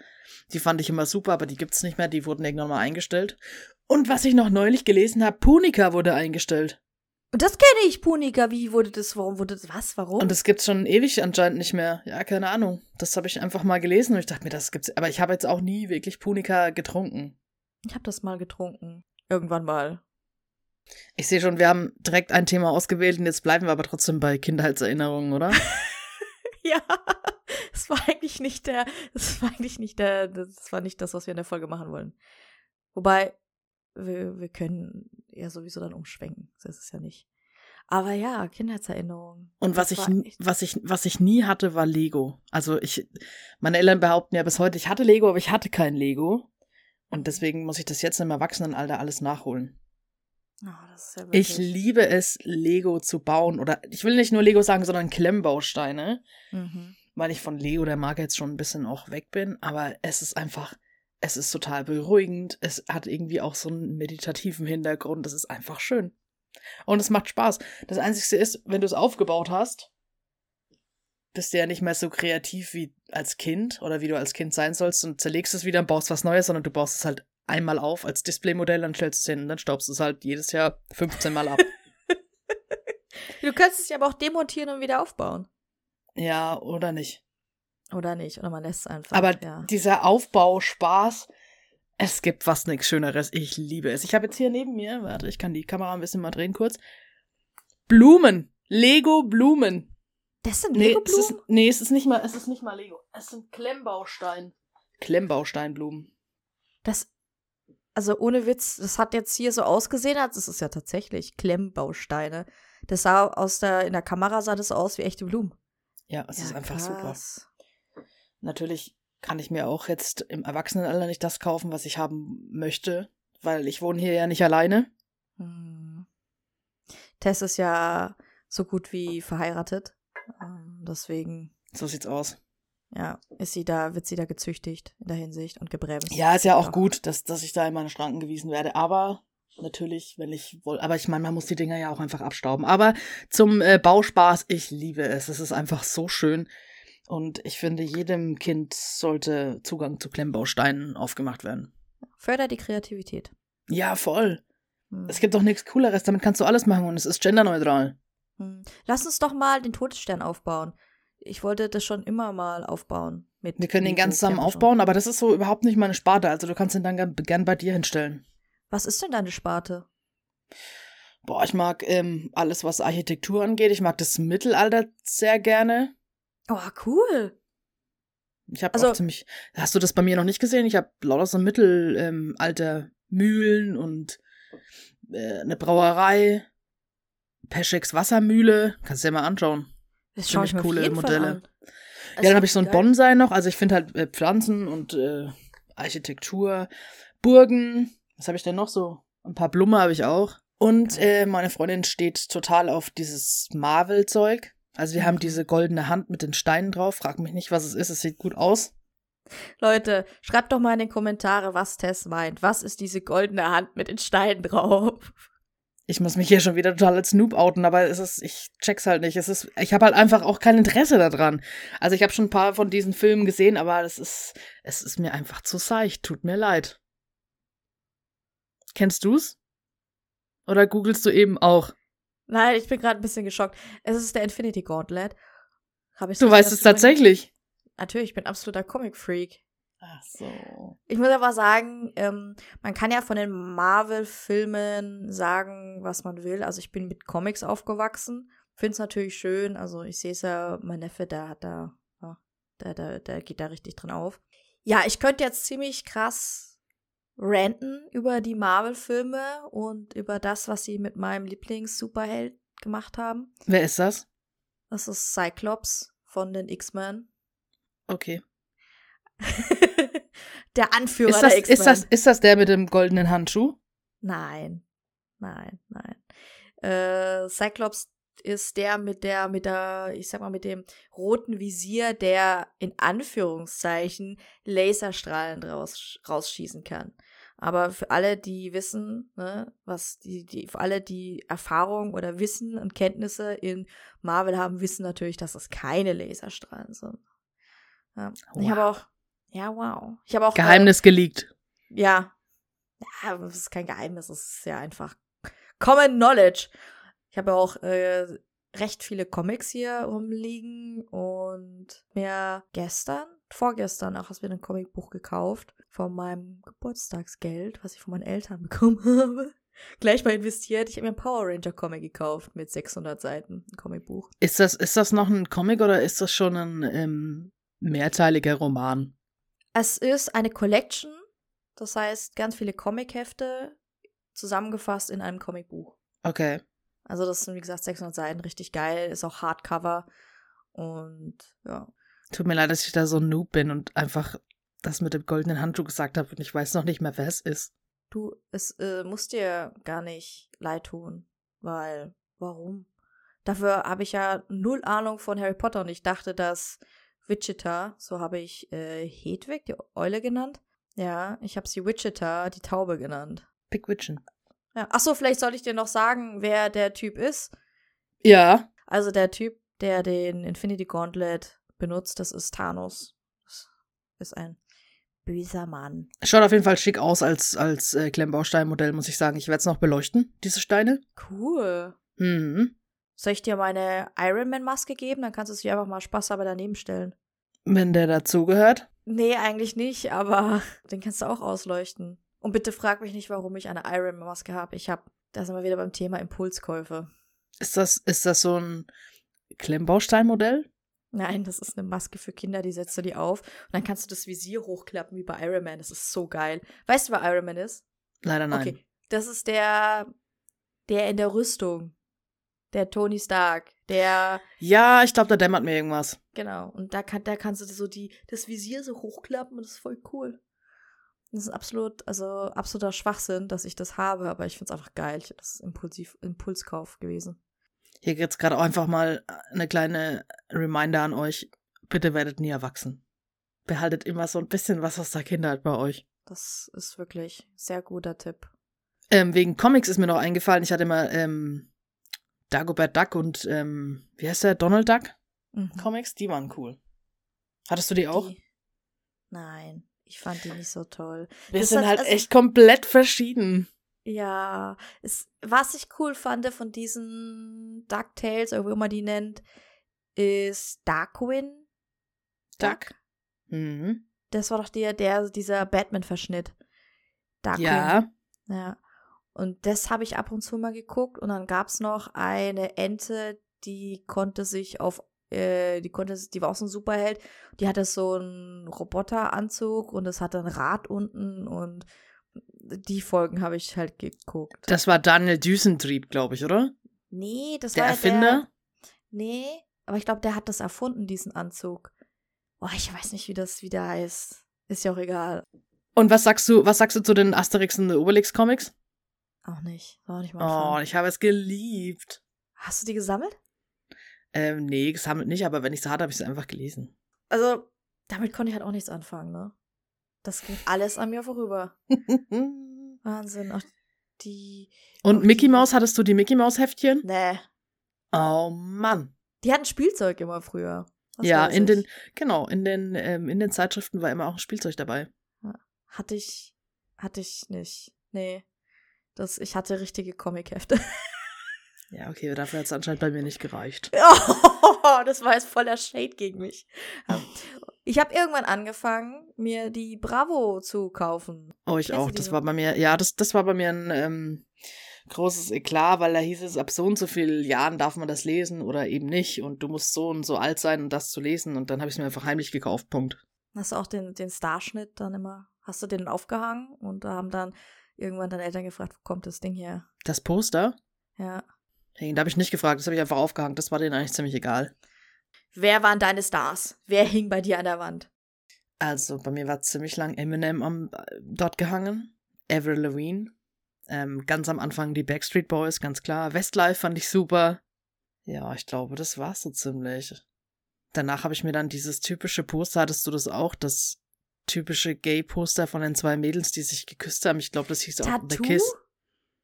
die fand ich immer super, aber die gibt's nicht mehr, die wurden irgendwann mal eingestellt. Und was ich noch neulich gelesen habe, Punika wurde eingestellt. Und das kenne ich, Punika. Wie wurde das? Warum wurde das? Was? Warum? Und das gibt's schon ewig anscheinend nicht mehr. Ja, keine Ahnung. Das habe ich einfach mal gelesen und ich dachte mir, das gibt's. Aber ich habe jetzt auch nie wirklich Punika getrunken. ich habe das mal getrunken. Irgendwann mal. Ich sehe schon, wir haben direkt ein Thema ausgewählt und jetzt bleiben wir aber trotzdem bei Kindheitserinnerungen, oder? Ja, das war eigentlich nicht der, das war eigentlich nicht der, das war nicht das, was wir in der Folge machen wollen. Wobei, wir, wir können ja sowieso dann umschwenken. Das ist es ja nicht. Aber ja, Kindheitserinnerungen. Und was ich, was ich, was ich nie hatte, war Lego. Also ich, meine Eltern behaupten ja bis heute, ich hatte Lego, aber ich hatte kein Lego. Und deswegen muss ich das jetzt im Erwachsenenalter alles nachholen. Oh, das ja Ich liebe es, Lego zu bauen. Oder ich will nicht nur Lego sagen, sondern Klemmbausteine. Mhm. Weil ich von Lego der Marke jetzt schon ein bisschen auch weg bin. Aber es ist einfach, es ist total beruhigend. Es hat irgendwie auch so einen meditativen Hintergrund. Es ist einfach schön. Und es macht Spaß. Das Einzige ist, wenn du es aufgebaut hast, bist du ja nicht mehr so kreativ wie als Kind oder wie du als Kind sein sollst und zerlegst es wieder und baust was Neues, sondern du baust es halt einmal auf als Displaymodell, dann stellst du es hin und dann staubst du es halt jedes Jahr 15 Mal ab. Du kannst es ja aber auch demontieren und wieder aufbauen. ja, oder nicht. Oder nicht? Oder man lässt es einfach. Aber ja. dieser Aufbauspaß, es gibt fast nichts Schöneres. Ich liebe es. Ich habe jetzt hier neben mir, warte, ich kann die Kamera ein bisschen mal drehen kurz. Blumen. Lego Blumen. Das sind Nee, es Lego-Blumen? ist, nee, es ist nicht mal, es ist nicht mal Lego. Es sind Klemmbaustein. Klemmbausteinblumen. Das, also ohne Witz, das hat jetzt hier so ausgesehen, als es ist ja tatsächlich Klemmbausteine. Das sah aus der, in der Kamera sah das aus wie echte Blumen. Ja, es ist Ja, einfach super. krass. Natürlich kann ich mir auch jetzt im Erwachsenenalter nicht das kaufen, was ich haben möchte, weil ich wohne hier ja nicht alleine. Hm. Tess ist ja so gut wie verheiratet. Ähm, deswegen, So sieht's aus. Ja, ist sie da, wird sie da gezüchtigt in der Hinsicht und gebremst. Ja, ist ja auch gut, dass, dass ich da in meine Schranken gewiesen werde. Aber natürlich, wenn ich wohl, aber ich meine, man muss die Dinger ja auch einfach abstauben. Aber zum äh, Bauspaß, ich liebe es. Es ist einfach so schön. Und ich finde, jedem Kind sollte Zugang zu Klemmbausteinen aufgemacht werden. Fördert die Kreativität. Ja, voll. Hm. Es gibt doch nichts Cooleres. Damit kannst du alles machen und es ist genderneutral. Hm. Lass uns doch mal den Todesstern aufbauen. Ich wollte das schon immer mal aufbauen. Mit Wir können den ganz zusammen aufbauen, aber das ist so überhaupt nicht meine Sparte. Also du kannst den dann gern, bei dir hinstellen. Was ist denn deine Sparte? Boah, ich mag ähm, alles, was Architektur angeht. Ich mag das Mittelalter sehr gerne. Oh, cool. Ich habe Also- auch ziemlich. Hast du das bei mir noch nicht gesehen? Ich habe lauter so Mittelalter ähm, Mühlen und äh, eine Brauerei, Pescheks Wassermühle. Kannst du dir mal anschauen. Das schaue ich mir coole Modelle. ja, dann habe ich so ein. Bonsai noch. Also ich finde halt äh, Pflanzen und äh, Architektur, Burgen. Was habe ich denn noch so? Ein paar Blumen habe ich auch. Und äh, meine Freundin steht total auf dieses Marvel-Zeug. Also wir haben diese goldene Hand mit den Steinen drauf. Frag mich nicht, was es ist. Es sieht gut aus. Leute, schreibt doch mal in den Kommentare, was Tess meint. Was ist diese goldene Hand mit den Steinen drauf? Ich muss mich hier schon wieder total als Noob outen, aber es ist, ich check's halt nicht. Es ist, ich habe halt einfach auch kein Interesse daran. Also ich habe schon ein paar von diesen Filmen gesehen, aber es ist, es ist mir einfach zu seicht. Tut mir leid. Kennst du's? Oder googelst du eben auch? Nein, ich bin gerade ein bisschen geschockt. Es ist der Infinity Gauntlet. Hab ich Du weißt es tatsächlich. Natürlich, ich bin absoluter Comic-Freak. Ach so. Ich muss aber sagen, ähm, man kann ja von den Marvel-Filmen sagen, was man will. Also ich bin mit Comics aufgewachsen. Finde es natürlich schön. Also ich sehe es ja, mein Neffe, der hat da, der, der, der geht da richtig drin auf. Ja, ich könnte jetzt ziemlich krass ranten über die Marvel-Filme und über das, was sie mit meinem Lieblings-Superheld gemacht haben. Wer ist das? Das ist Cyclops von den X-Men. Okay. der Anführer Ist das, der X-Men. ist, das, ist das der mit dem goldenen Handschuh? Nein, nein, nein. Äh, Cyclops ist der mit der, mit der, ich sag mal, mit dem roten Visier, der in Anführungszeichen Laserstrahlen raus, rausschießen kann. Aber für alle, die wissen, ne, was die, die, für alle, die Erfahrung oder Wissen und Kenntnisse in Marvel haben, wissen natürlich, dass es keine Laserstrahlen sind. Ja. Ich Wow. habe auch, ja, wow. Ich habe auch. äh, Geheimnis geleakt. ja. Ja, das ist kein Geheimnis, das ist ja einfach Common Knowledge. Ich habe auch äh, recht viele Comics hier rumliegen und mir gestern, vorgestern auch, hast mir ein Comicbuch gekauft von meinem Geburtstagsgeld, was ich von meinen Eltern bekommen habe. Gleich mal investiert. Ich habe mir einen Power Ranger Comic gekauft mit 600 Seiten, ein Comicbuch. Ist das, ist das noch ein Comic oder ist das schon ein ähm, mehrteiliger Roman? Es ist eine Collection, das heißt ganz viele Comichefte zusammengefasst in einem Comicbuch. Okay. Also das sind, wie gesagt, 600 Seiten, richtig geil. Ist auch Hardcover. Und ja. Tut mir leid, dass ich da so ein Noob bin und einfach das mit dem goldenen Handschuh gesagt habe und ich weiß noch nicht mehr, wer es ist. Du, es äh, muss dir gar nicht leid tun, weil, warum? Dafür habe ich ja null Ahnung von Harry Potter und ich dachte, dass Wichita, so habe ich äh, Hedwig, die Eule genannt. Ja, ich habe sie Wichita, die Taube genannt. Pickwitchen. Ja. Achso, vielleicht soll ich dir noch sagen, wer der Typ ist. Ja. Also der Typ, der den Infinity Gauntlet benutzt, das ist Thanos. Das ist ein böser Mann. Schaut auf jeden Fall schick aus als, als äh, Klemmbausteinmodell, muss ich sagen. Ich werde es noch beleuchten, diese Steine. Cool. Mhm. Soll ich dir meine Iron Man Maske geben? Dann kannst du sie einfach mal spaßhalber daneben stellen. Wenn der dazugehört. Nee, eigentlich nicht, aber den kannst du auch ausleuchten. Und bitte frag mich nicht, warum ich eine Iron Man Maske habe. Ich habe, da sind wir wieder beim Thema Impulskäufe. Ist das, ist das so ein Klemmbausteinmodell? Nein, das ist eine Maske für Kinder, die setzt du die auf und dann kannst du das Visier hochklappen wie bei Iron Man. Das ist so geil. Weißt du, wer Iron Man ist? Leider nein. Okay, das ist der, der in der Rüstung. Der Tony Stark. Der, Ja, ich glaube, da dämmert mir irgendwas. genau. Und da, kann, da kannst du so die, das Visier so hochklappen und das ist voll cool. Das ist absolut, also absoluter Schwachsinn, dass ich das habe, aber ich find's einfach geil. Das ist impulsiv, Impulskauf gewesen. Hier jetzt gerade auch einfach mal eine kleine Reminder an euch. Bitte werdet nie erwachsen. Behaltet immer so ein bisschen was aus der Kindheit bei euch. Das ist wirklich sehr guter Tipp. Ähm, wegen Comics ist mir noch eingefallen, ich hatte mal ähm, Dagobert Duck und ähm, wie heißt der? Donald Duck Mhm. Comics, die waren cool. Hattest du die auch? Die, nein, ich fand die nicht so toll. Wir Das sind hat- halt also- echt komplett verschieden. Ja, es, was ich cool fand von diesen DuckTales, oder wie man die nennt, ist Darkwing. Duck. Mhm. Das war doch der, der dieser Batman-Verschnitt. Darkwing. Ja. Ja. Und das habe ich ab und zu mal geguckt. Und dann gab es noch eine Ente, die konnte sich auf, äh, die konnte, die war auch so ein Superheld. Die hatte so einen Roboteranzug und es hatte ein Rad unten und die Folgen habe ich halt geguckt. Das war Daniel Düsentrieb, glaube ich, oder? nee, das Der war Erfinder? Der, nee, aber ich glaube, der hat das erfunden, diesen Anzug. Oh, ich weiß nicht, wie das wieder heißt. Ist ja auch egal. Und was sagst du, was sagst du zu den Asterix und Obelix Comics? Auch nicht. War auch nicht mal Oh, ich habe es geliebt. Hast du die gesammelt? Ähm, nee, gesammelt nicht, aber wenn ich sie hatte, habe ich sie einfach gelesen. Also, damit konnte ich halt auch nichts anfangen, ne? Das ging alles an mir vorüber. Wahnsinn. Auch die. Und auch die- Mickey Mouse, hattest du die Mickey Mouse Heftchen? Nee. Oh Mann. Die hatten Spielzeug immer früher. Das ja, in ich. den, genau, in den, ähm, in den Zeitschriften war immer auch ein Spielzeug dabei. Hatte ich. Hatte ich nicht. Nee. Das, ich hatte richtige Comichefte. Ja, okay, dafür hat es anscheinend bei mir nicht gereicht. Oh, das war jetzt voller Shade gegen mich. Ja. Ich habe irgendwann angefangen, mir die Bravo zu kaufen. Oh, ich Kennst auch. Das war bei mir, ja, das, das war bei mir ein ähm, großes Eklat, weil da hieß es, ab so und so vielen Jahren darf man das lesen oder eben nicht und du musst so und so alt sein, um das zu lesen und dann habe ich es mir einfach heimlich gekauft, Punkt. Hast du auch den, den Starschnitt dann immer, hast du den aufgehangen und da haben dann irgendwann deine Eltern gefragt, wo kommt das Ding her? Das Poster? Ja. Hey, da habe ich nicht gefragt, das habe ich einfach aufgehangen, das war denen eigentlich ziemlich egal. Wer waren deine Stars? Wer hing bei dir an der Wand? Also, bei mir war ziemlich lang Eminem am, äh, dort gehangen. Avril Lavigne. Ähm, ganz am Anfang die Backstreet Boys, ganz klar. Westlife fand ich super. Ja, ich glaube, das war's so ziemlich. Danach habe ich mir dann dieses typische Poster, hattest du das auch? Das typische Gay-Poster von den zwei Mädels, die sich geküsst haben. Ich glaube, das hieß auch The Tattoo? Kiss.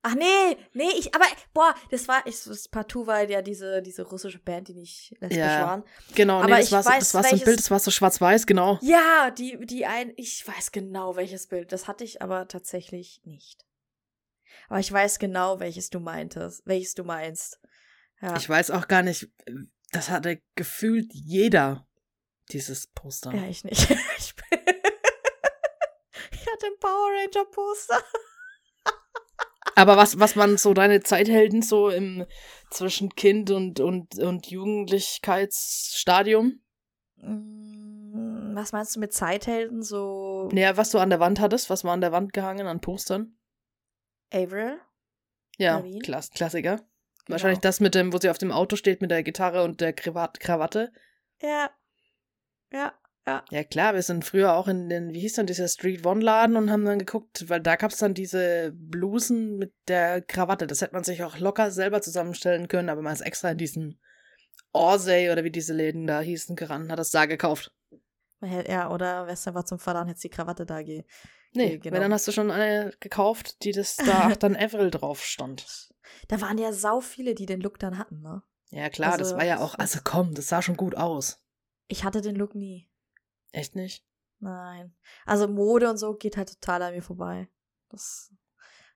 Ach nee, nee, ich, aber, boah, das war, ich, das Partout war ja diese, diese russische Band, die nicht lesbisch Ja. waren. Genau, nee, Aber das ich war, so, weiß, das war so ein Bild, das war so schwarz-weiß, genau. Ja, die, die ein, ich weiß genau welches Bild. Das hatte ich aber tatsächlich nicht. Aber ich weiß genau, welches du meintest, welches du meinst. Ja. Ich weiß auch gar nicht, das hatte gefühlt jeder, dieses Poster. Ja, ich nicht. ich, bin- ein Power Ranger Poster. Aber was, was man so deine Zeithelden so im zwischen Kind und, und, und Jugendlichkeitsstadium? Mm, Was meinst du mit Zeithelden? So Naja, was du an der Wand hattest, was war an der Wand gehangen an Postern? Avril? Ja? Klass, Klassiker. Wahrscheinlich Genau. das mit dem, wo sie auf dem Auto steht mit der Gitarre und der Krawatt Krawatte. Ja. Ja, ja. Ja klar, wir sind früher auch in den, wie hieß dann dieser Street One Laden und haben dann geguckt, weil da gab es dann diese Blusen mit der Krawatte. Das hätte man sich auch locker selber zusammenstellen können, aber man ist extra in diesen Orsay oder wie diese Läden da hießen gerannt, hat das da gekauft. Ja, oder Western war zum Vater und hätte die Krawatte da ge. Nee, genau. weil dann hast du schon eine gekauft, die das da auch dann Avril drauf stand. Da waren ja sau viele, die den Look dann hatten, ne? Ja klar, das Also, war ja das auch, also komm, das sah schon gut aus. Ich hatte den Look nie. Echt nicht? Nein. Also Mode und so geht halt total an mir vorbei. Das.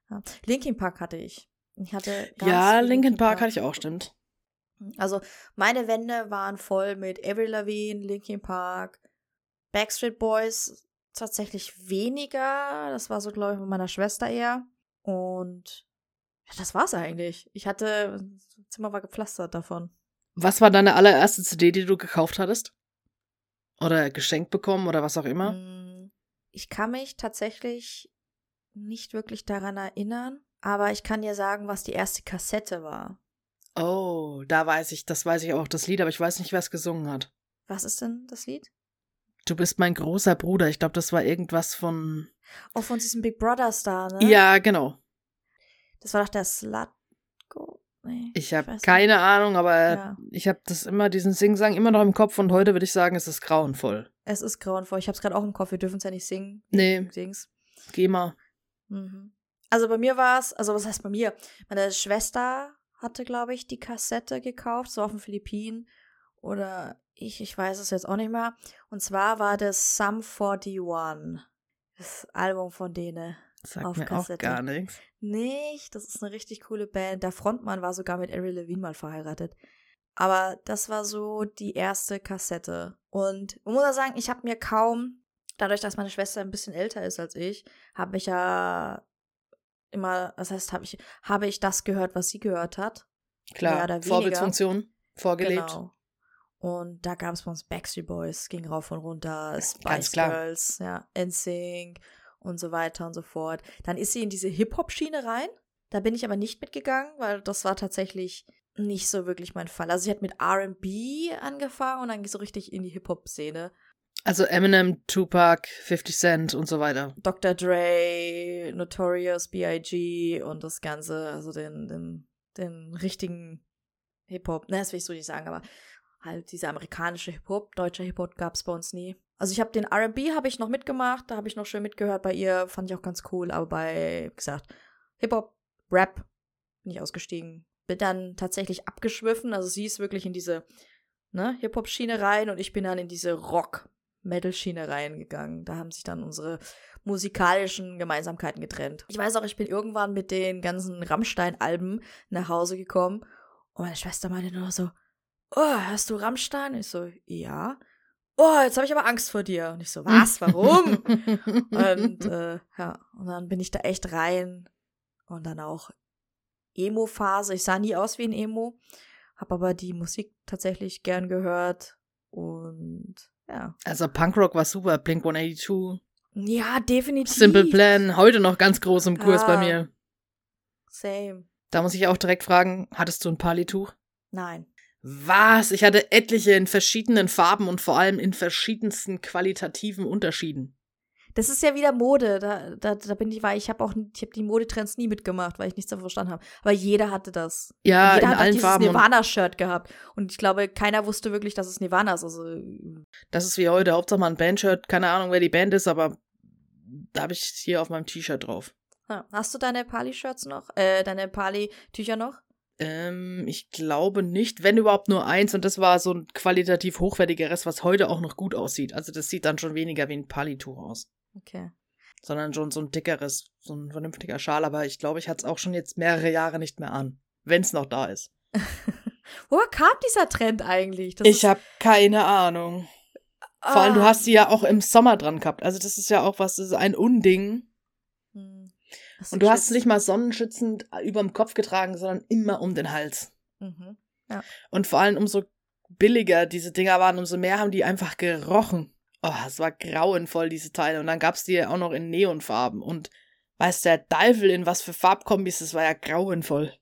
Ja. Linkin Park hatte ich. Ich hatte ganz Ja, Linkin Park hatte ich auch, stimmt. Also meine Wände waren voll mit Avril Lavigne, Linkin Park, Backstreet Boys tatsächlich weniger. Das war so, glaube ich, mit meiner Schwester eher. Und ja, das war's eigentlich. Ich hatte, das Zimmer war gepflastert davon. Was war deine allererste CD, die du gekauft hattest? Oder geschenkt bekommen oder was auch immer? Mm, Ich kann mich tatsächlich nicht wirklich daran erinnern, aber ich kann dir sagen, was die erste Kassette war. Oh, da weiß ich, das weiß ich auch, das Lied, aber ich weiß nicht, wer es gesungen hat. Was ist denn das Lied? Du bist mein großer Bruder. Ich glaube, das war irgendwas von. Oh, von diesem Big Brother Star, ne? Ja, genau. Das war doch der Slutgo. Nee, Ich habe weiß nicht. keine Ahnung, aber Ja. ich habe das immer, diesen Sing-Sang immer noch im Kopf und heute würde ich sagen, es ist grauenvoll. Es ist grauenvoll. Ich habe es gerade auch im Kopf. Wir dürfen es ja nicht singen. Nee, Dings. geh mal. Mhm. Also bei mir war es, also was heißt bei mir? Meine Schwester hatte, glaube ich, die Kassette gekauft, so auf den Philippinen. Oder ich, ich weiß es jetzt auch nicht mehr. Und zwar war das Sum 41. Das Album von denen. Sagt Auf mir Kassette. auch gar nichts. Nicht, das ist eine richtig coole Band. Der Frontmann war sogar mit Avril Lavigne mal verheiratet. Aber das war so die erste Kassette. Und man muss auch sagen, ich habe mir kaum, dadurch, dass meine Schwester ein bisschen älter ist als ich, habe ich ja immer, das heißt, habe ich, habe ich das gehört, was sie gehört hat. Klar. Vorbildsfunktion vorgelebt. Genau. Und da gab es bei uns Backstreet Boys, ging rauf und runter, Spice. Girls, ja, NSYNC und so weiter und so fort. Dann ist sie in diese Hip-Hop-Schiene rein. Da bin ich aber nicht mitgegangen, weil das war tatsächlich nicht so wirklich mein Fall. Also sie hat mit R&B angefangen und dann so richtig in die Hip-Hop-Szene. Also Eminem, Tupac, 50 Cent und so weiter. Dr. Dre, Notorious B.I.G. und das Ganze, also den, den, den richtigen Hip-Hop, ne, das will ich so nicht sagen, aber halt diese amerikanische Hip-Hop, deutscher Hip-Hop gab es bei uns nie. Also ich habe den R&B habe ich noch mitgemacht, da habe ich noch schön mitgehört bei ihr, fand ich auch ganz cool, aber bei, wie gesagt, Hip-Hop, Rap bin ich ausgestiegen. Bin dann tatsächlich abgeschwiffen, also sie ist wirklich in diese ne, Hip-Hop-Schiene rein und ich bin dann in diese Rock-Metal-Schiene reingegangen. Da haben sich dann unsere musikalischen Gemeinsamkeiten getrennt. Ich weiß auch, ich bin irgendwann mit den ganzen Rammstein-Alben nach Hause gekommen und meine Schwester meinte nur so, oh, hast du Rammstein? Ich so, ja. Oh, jetzt habe ich aber Angst vor dir. Und ich so, was, warum? und äh, ja, und dann bin ich da echt rein und dann auch Emo-Phase. Ich sah nie aus wie ein Emo, habe aber die Musik tatsächlich gern gehört und ja. also Punkrock war super, Blink 182, Ja, definitiv. Simple Plan, heute noch ganz groß im Kurs bei Ah. mir. Same. Da muss ich auch direkt fragen, hattest du ein Palituch? Nein. Was? Ich hatte etliche in verschiedenen Farben und vor allem in verschiedensten qualitativen Unterschieden. Das ist ja wieder Mode. Da, da, da bin ich, weil ich habe auch, ich habe die Modetrends nie mitgemacht, weil ich nichts davon verstanden habe. Aber jeder hatte das. Ja, jeder in hat auch allen dieses Farben. Und Nirvana-Shirt gehabt. Und ich glaube, keiner wusste wirklich, dass es Nirvana ist. Also, das ist wie heute. Hauptsache mal ein Bandshirt. Keine Ahnung, wer die Band ist, aber da habe ich hier auf meinem T-Shirt drauf. Hast du deine Pali-Shirts noch? Äh, deine Pali-Tücher noch? Ähm, ich glaube nicht, wenn überhaupt nur eins. Und das war so ein qualitativ hochwertigeres, was heute auch noch gut aussieht. Also das sieht dann schon weniger wie ein Palituch aus. Okay. Sondern schon so ein dickeres, so ein vernünftiger Schal. Aber ich glaube, ich hatte es auch schon jetzt mehrere Jahre nicht mehr an. Wenn es noch da ist. Woher kam dieser Trend eigentlich? Das ich habe keine Ahnung. Vor allem, du Ah. hast sie ja auch im Sommer dran gehabt. Also das ist ja auch was, das ist ein Unding. Und du hast es nicht mal sonnenschützend überm Kopf getragen, sondern immer um den Hals. Mhm. Und vor allem umso billiger diese Dinger waren, umso mehr haben die einfach gerochen. Oh, es war grauenvoll, diese Teile. Und dann gab's die ja auch noch in Neonfarben. Und weiß der Teufel in was für Farbkombis, das war ja grauenvoll.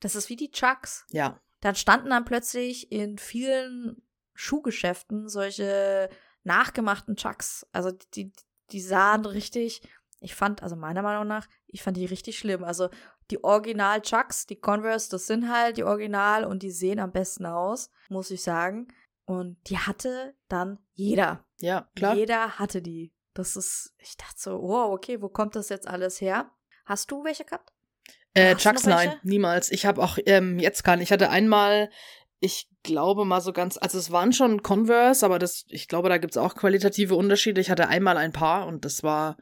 Das ist wie die Chucks. Ja. Dann standen dann plötzlich in vielen Schuhgeschäften solche nachgemachten Chucks. Also die, die sahen richtig, ich fand, also meiner Meinung nach, ich fand die richtig schlimm. Also die Original Chucks, die Converse, das sind halt die Original und die sehen am besten aus, muss ich sagen. Und die hatte dann jeder. Ja, klar. Jeder hatte die. Das ist, ich dachte so, wow, okay, wo kommt das jetzt alles her? Hast du welche gehabt? Äh, Chucks, nein, niemals. Ich habe auch ähm, jetzt gar nicht. Ich hatte einmal, ich glaube mal so ganz, also es waren schon Converse, aber das, ich glaube, da gibt's auch qualitative Unterschiede. Ich hatte einmal ein Paar und das war,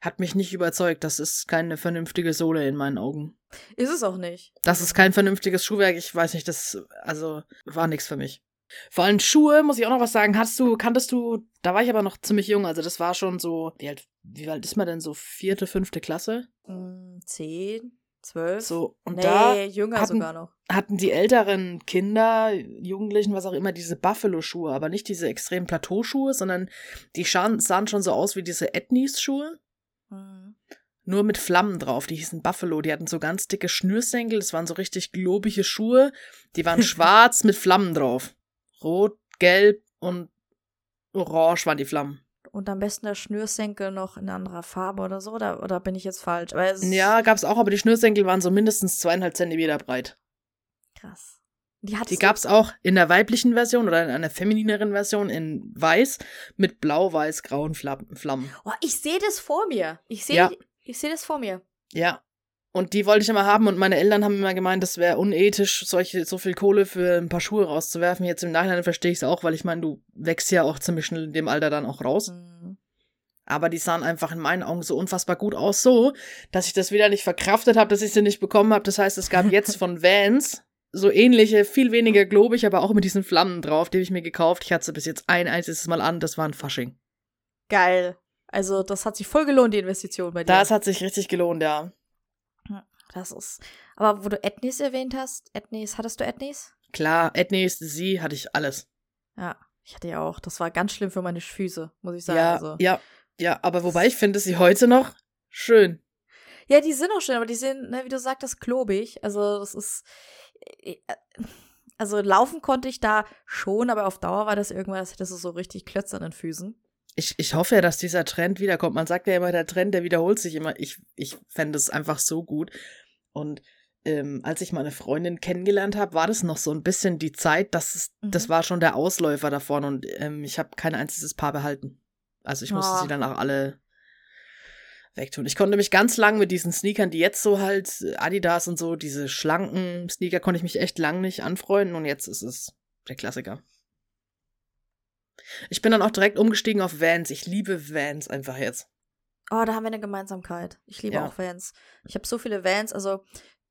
hat mich nicht überzeugt. Das ist keine vernünftige Sohle in meinen Augen. Ist es auch nicht. Das ist kein vernünftiges Schuhwerk. Ich weiß nicht, das, also, war nichts für mich. Vor allem Schuhe, muss ich auch noch was sagen. Hast du, kanntest du, da war ich aber noch ziemlich jung, also das war schon so, wie alt, wie alt ist man denn so? Vierte, fünfte Klasse? Mm, Zehn, zwölf? So, und nee, da jünger hatten- sogar noch. hatten die älteren Kinder, Jugendlichen, was auch immer, diese Buffalo-Schuhe, aber nicht diese extremen Plateauschuhe, sondern die sahen schon so aus wie diese Ethnies-Schuhe, Mhm. nur mit Flammen drauf. Die hießen Buffalo, die hatten so ganz dicke Schnürsenkel, das waren so richtig globige Schuhe, die waren schwarz mit Flammen drauf. Rot, gelb und orange waren die Flammen. Und am besten der Schnürsenkel noch in anderer Farbe oder so, oder, oder bin ich jetzt falsch? Es Ja, gab's auch, aber die Schnürsenkel waren so mindestens zweieinhalb Zentimeter breit. krass. Die, Die du- gab's auch in der weiblichen Version oder in einer feminineren Version in weiß mit blau-weiß-grauen Flam- Flammen. Oh, ich sehe das vor mir. Ich sehe Ja. ich sehe das vor mir. Ja. Und die wollte ich immer haben und meine Eltern haben immer gemeint, das wäre unethisch, solche, so viel Kohle für ein paar Schuhe rauszuwerfen. Jetzt im Nachhinein verstehe ich es auch, weil ich meine, du wächst ja auch ziemlich schnell in dem Alter dann auch raus. Mhm. Aber die sahen einfach in meinen Augen so unfassbar gut aus, so, dass ich das wieder nicht verkraftet habe, dass ich sie nicht bekommen habe. Das heißt, es gab jetzt von Vans so ähnliche, viel weniger globig, aber auch mit diesen Flammen drauf, die habe ich mir gekauft. Ich hatte sie bis jetzt ein einziges Mal an, das war ein Fasching. Geil. Also, das hat sich voll gelohnt, die Investition bei dir. Das hat sich richtig gelohnt, ja. Das ist. Aber wo du Ethnies erwähnt hast, Ethnies, hattest du Ethnies? Klar, Ethnies, sie hatte ich alles. Ja, ich hatte ja auch. Das war ganz schlimm für meine Füße, muss ich sagen. Ja, also. ja, ja, aber wobei ich finde sie heute noch schön. Ja, die sind auch schön, aber die sind, ne, wie du sagtest, klobig. Also, das ist. äh, Also, laufen konnte ich da schon, aber auf Dauer war das irgendwann, als hättest du so richtig Klötze an den Füßen. Ich, ich hoffe ja, dass dieser Trend wiederkommt. Man sagt ja immer, der Trend, der wiederholt sich immer. Ich, ich fände es einfach so gut. Und ähm, als ich meine Freundin kennengelernt habe, war das noch so ein bisschen die Zeit, dass es, Mhm. das war schon der Ausläufer davon und ähm, ich habe kein einziges Paar behalten. Also ich musste Ah. sie dann auch alle wegtun. Ich konnte mich ganz lang mit diesen Sneakern, die jetzt so halt äh, Adidas und so, diese schlanken Sneaker, konnte ich mich echt lang nicht anfreunden und jetzt ist es der Klassiker. Ich bin dann auch direkt umgestiegen auf Vans. Ich liebe Vans einfach jetzt. Oh, da haben wir eine Gemeinsamkeit. Ich liebe Ja. auch Vans. Ich habe so viele Vans. Also,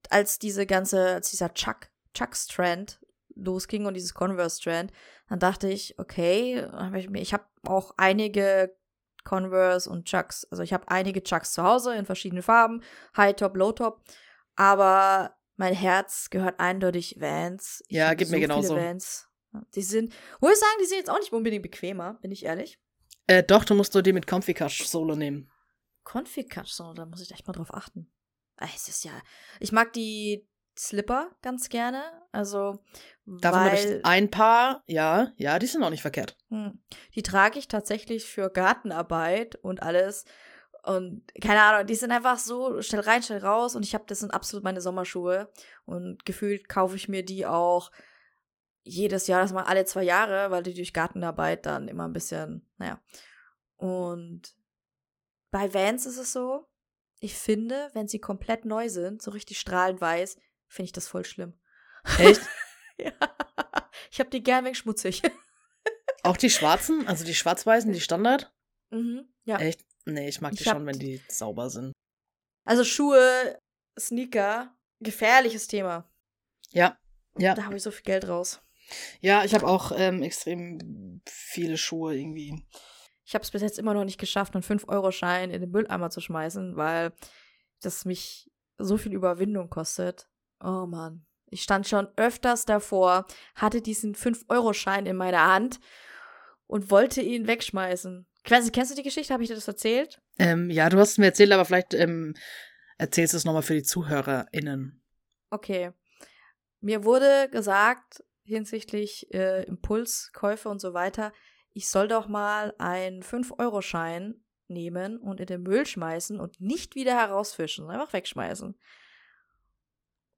als diese ganze, als dieser Chuck, Chucks-Trend losging und dieses Converse-Trend, dann dachte ich, okay, hab ich, ich habe auch einige Converse und Chucks. Also, ich habe einige Chucks zu Hause in verschiedenen Farben, High-Top, Low-Top. Aber mein Herz gehört eindeutig Vans. Ich Ja, hab geht mir so genauso. Vans. Die sind, muss ich sagen, die sind jetzt auch nicht unbedingt bequemer, bin ich ehrlich. Äh, doch, du musst nur die mit Comfy Solo nehmen. So, da muss ich echt mal drauf achten. Es ist ja. Ich mag die Slipper ganz gerne. Also, Davon habe ich ein Paar, ja, ja, die sind auch nicht verkehrt. hm, die trage ich tatsächlich für Gartenarbeit und alles. Und keine Ahnung, die sind einfach so schnell rein, schnell raus. Und ich habe, das sind absolut meine Sommerschuhe. Und gefühlt kaufe ich mir die auch jedes Jahr, das mal alle zwei Jahre, weil die durch Gartenarbeit dann immer ein bisschen, naja. Und bei Vans ist es so, ich finde, wenn sie komplett neu sind, so richtig strahlend weiß, finde ich das voll schlimm. Echt? ja. Ich habe die gern wegen schmutzig. auch die schwarzen, also die schwarz-weißen, die Standard? mhm, ja. Echt? Nee, ich mag die Ich schon, wenn die sauber sind. Also Schuhe, Sneaker, gefährliches Thema. Ja, ja. Da habe ich so viel Geld raus. Ja, ich habe auch ähm, extrem viele Schuhe irgendwie. Ich habe es bis jetzt immer noch nicht geschafft, einen 5-Euro-Schein in den Mülleimer zu schmeißen, weil das mich so viel Überwindung kostet. Oh Mann. Ich stand schon öfters davor, hatte diesen 5-Euro-Schein in meiner Hand und wollte ihn wegschmeißen. Ich weiß nicht, kennst du die Geschichte? Habe ich dir das erzählt? Ähm, ja, du hast es mir erzählt, aber vielleicht ähm, erzählst du es nochmal für die ZuhörerInnen. Okay. mir wurde gesagt, hinsichtlich äh, Impulskäufe und so weiter, ich soll doch mal einen 5-Euro-Schein nehmen und in den Müll schmeißen und nicht wieder herausfischen, einfach wegschmeißen.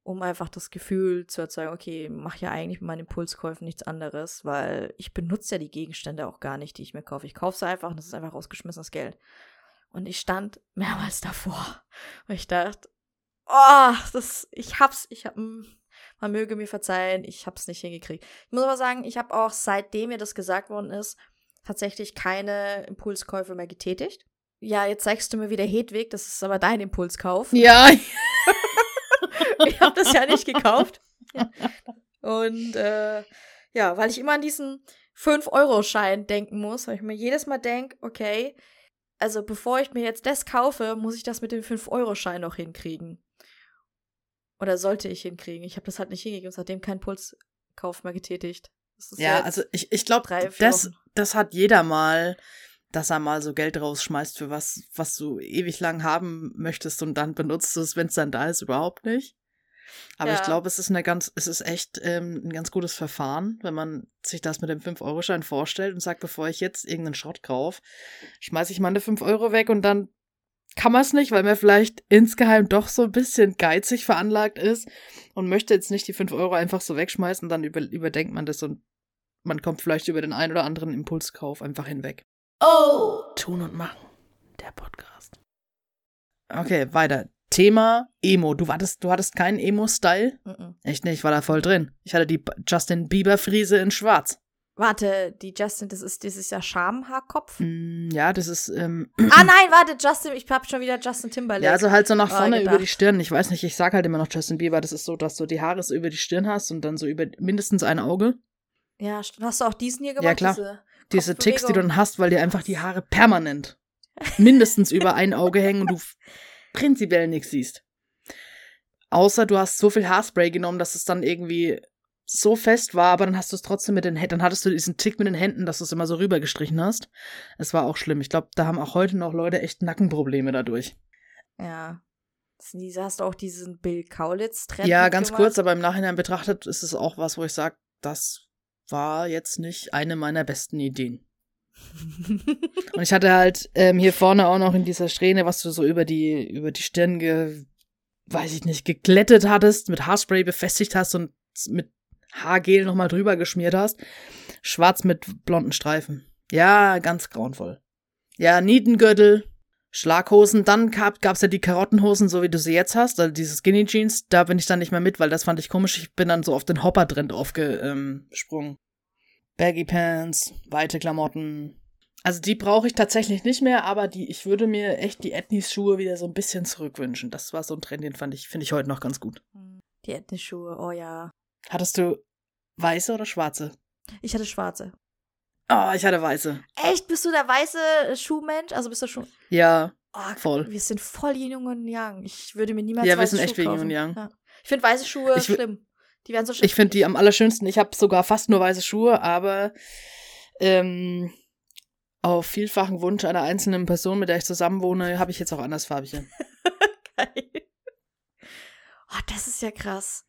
Um einfach das Gefühl zu erzeugen, okay, mach ja eigentlich mit meinen Impulskäufen nichts anderes, weil ich benutze ja die Gegenstände auch gar nicht, die ich mir kaufe. Ich kaufe sie einfach und das ist einfach rausgeschmissenes Geld. Und ich stand mehrmals davor. Und ich dachte, oh, das, ich hab's, ich hab, hm, man möge mir verzeihen, ich hab's nicht hingekriegt. Ich muss aber sagen, ich habe auch seitdem mir das gesagt worden ist, tatsächlich keine Impulskäufe mehr getätigt. Ja, jetzt zeigst du mir wieder Hedwig, das ist aber dein Impulskauf. Ja. ich habe das ja nicht gekauft. Und äh, ja, weil ich immer an diesen 5-Euro-Schein denken muss, weil ich mir jedes Mal denke, okay, also bevor ich mir jetzt das kaufe, muss ich das mit dem 5-Euro-Schein noch hinkriegen. Oder sollte ich hinkriegen. Ich habe das halt nicht hingekriegt und seitdem keinen Pulskauf mehr getätigt. Ja, also ich, ich glaube, das, das hat jeder mal, dass er mal so Geld rausschmeißt für was, was du ewig lang haben möchtest und dann benutzt du es, wenn es dann da ist, überhaupt nicht. Aber ja. ich glaube, es ist eine ganz, es ist echt ähm, ein ganz gutes Verfahren, wenn man sich das mit dem 5-Euro-Schein vorstellt und sagt, bevor ich jetzt irgendeinen Schrott kaufe, schmeiße ich meine 5 Euro weg und dann kann man es nicht, weil man vielleicht insgeheim doch so ein bisschen geizig veranlagt ist und möchte jetzt nicht die 5 Euro einfach so wegschmeißen, dann über, überdenkt man das und man kommt vielleicht über den ein oder anderen Impulskauf einfach hinweg. Oh! Tun und machen. Der Podcast. Okay, weiter. Thema Emo. Du hattest, du hattest keinen Emo-Style? Mm -mm. Echt nicht, ich war da voll drin. Ich hatte die Justin Bieber-Friese in schwarz. Warte, die Justin, das ist dieses ja Schamhaarkopf? Mm, ja, das ist. Ähm, ah nein, warte, Justin, ich hab schon wieder Justin Timberlake. Ja, also halt so nach vorne oh, über die Stirn. Ich weiß nicht, ich sag halt immer noch Justin Bieber. Das ist so, dass du die Haare so über die Stirn hast und dann so über mindestens ein Auge. Ja, hast du auch diesen hier gemacht? Ja, klar. Diese, diese Ticks, die du dann hast, weil dir einfach die Haare permanent mindestens über ein Auge hängen und du prinzipiell nichts siehst. Außer du hast so viel Haarspray genommen, dass es dann irgendwie so fest war, aber dann hast du es trotzdem mit den Händen, dann hattest du diesen Tick mit den Händen, dass du es immer so rübergestrichen hast. Es war auch schlimm. Ich glaube, da haben auch heute noch Leute echt Nackenprobleme dadurch. Ja. Da hast du auch diesen Bill Kaulitz-Trend. Ja, ganz gemacht. kurz, aber im Nachhinein betrachtet ist es auch was, wo ich sage, das war jetzt nicht eine meiner besten Ideen. und ich hatte halt ähm, hier vorne auch noch in dieser Strähne, was du so über die, über die Stirn ge, weiß ich nicht, geglättet hattest, mit Haarspray befestigt hast und mit Haargel nochmal drüber geschmiert hast. Schwarz mit blonden Streifen. Ja, ganz grauenvoll. Ja, Nietengürtel, Schlaghosen. Dann gab, gab's ja die Karottenhosen, so wie du sie jetzt hast, also diese Skinny Jeans. Da bin ich dann nicht mehr mit, weil das fand ich komisch. Ich bin dann so auf den Hopper-Trend aufgesprungen. Baggy Pants, weite Klamotten. Also die brauche ich tatsächlich nicht mehr, aber die, ich würde mir echt die Ethnies-Schuhe wieder so ein bisschen zurückwünschen. Das war so ein Trend, den fand ich, finde ich heute noch ganz gut. Die Ethnies-Schuhe, oh ja. Hattest du weiße oder schwarze? Ich hatte schwarze. Oh, ich hatte weiße. Echt? Bist du der weiße Schuhmensch? Also bist du schon. Ja. Oh, voll. Wir sind voll Yin und Yang. Ich würde mir niemals Ja, wir sind echt wie Yin und Yang. Ja. Ich finde weiße Schuhe ich schlimm. Die werden so Ich finde die am allerschönsten. Ich habe sogar fast nur weiße Schuhe, aber ähm, auf vielfachen Wunsch einer einzelnen Person, mit der ich zusammenwohne, habe ich jetzt auch andersfarbige. Geil. Oh, das ist ja krass.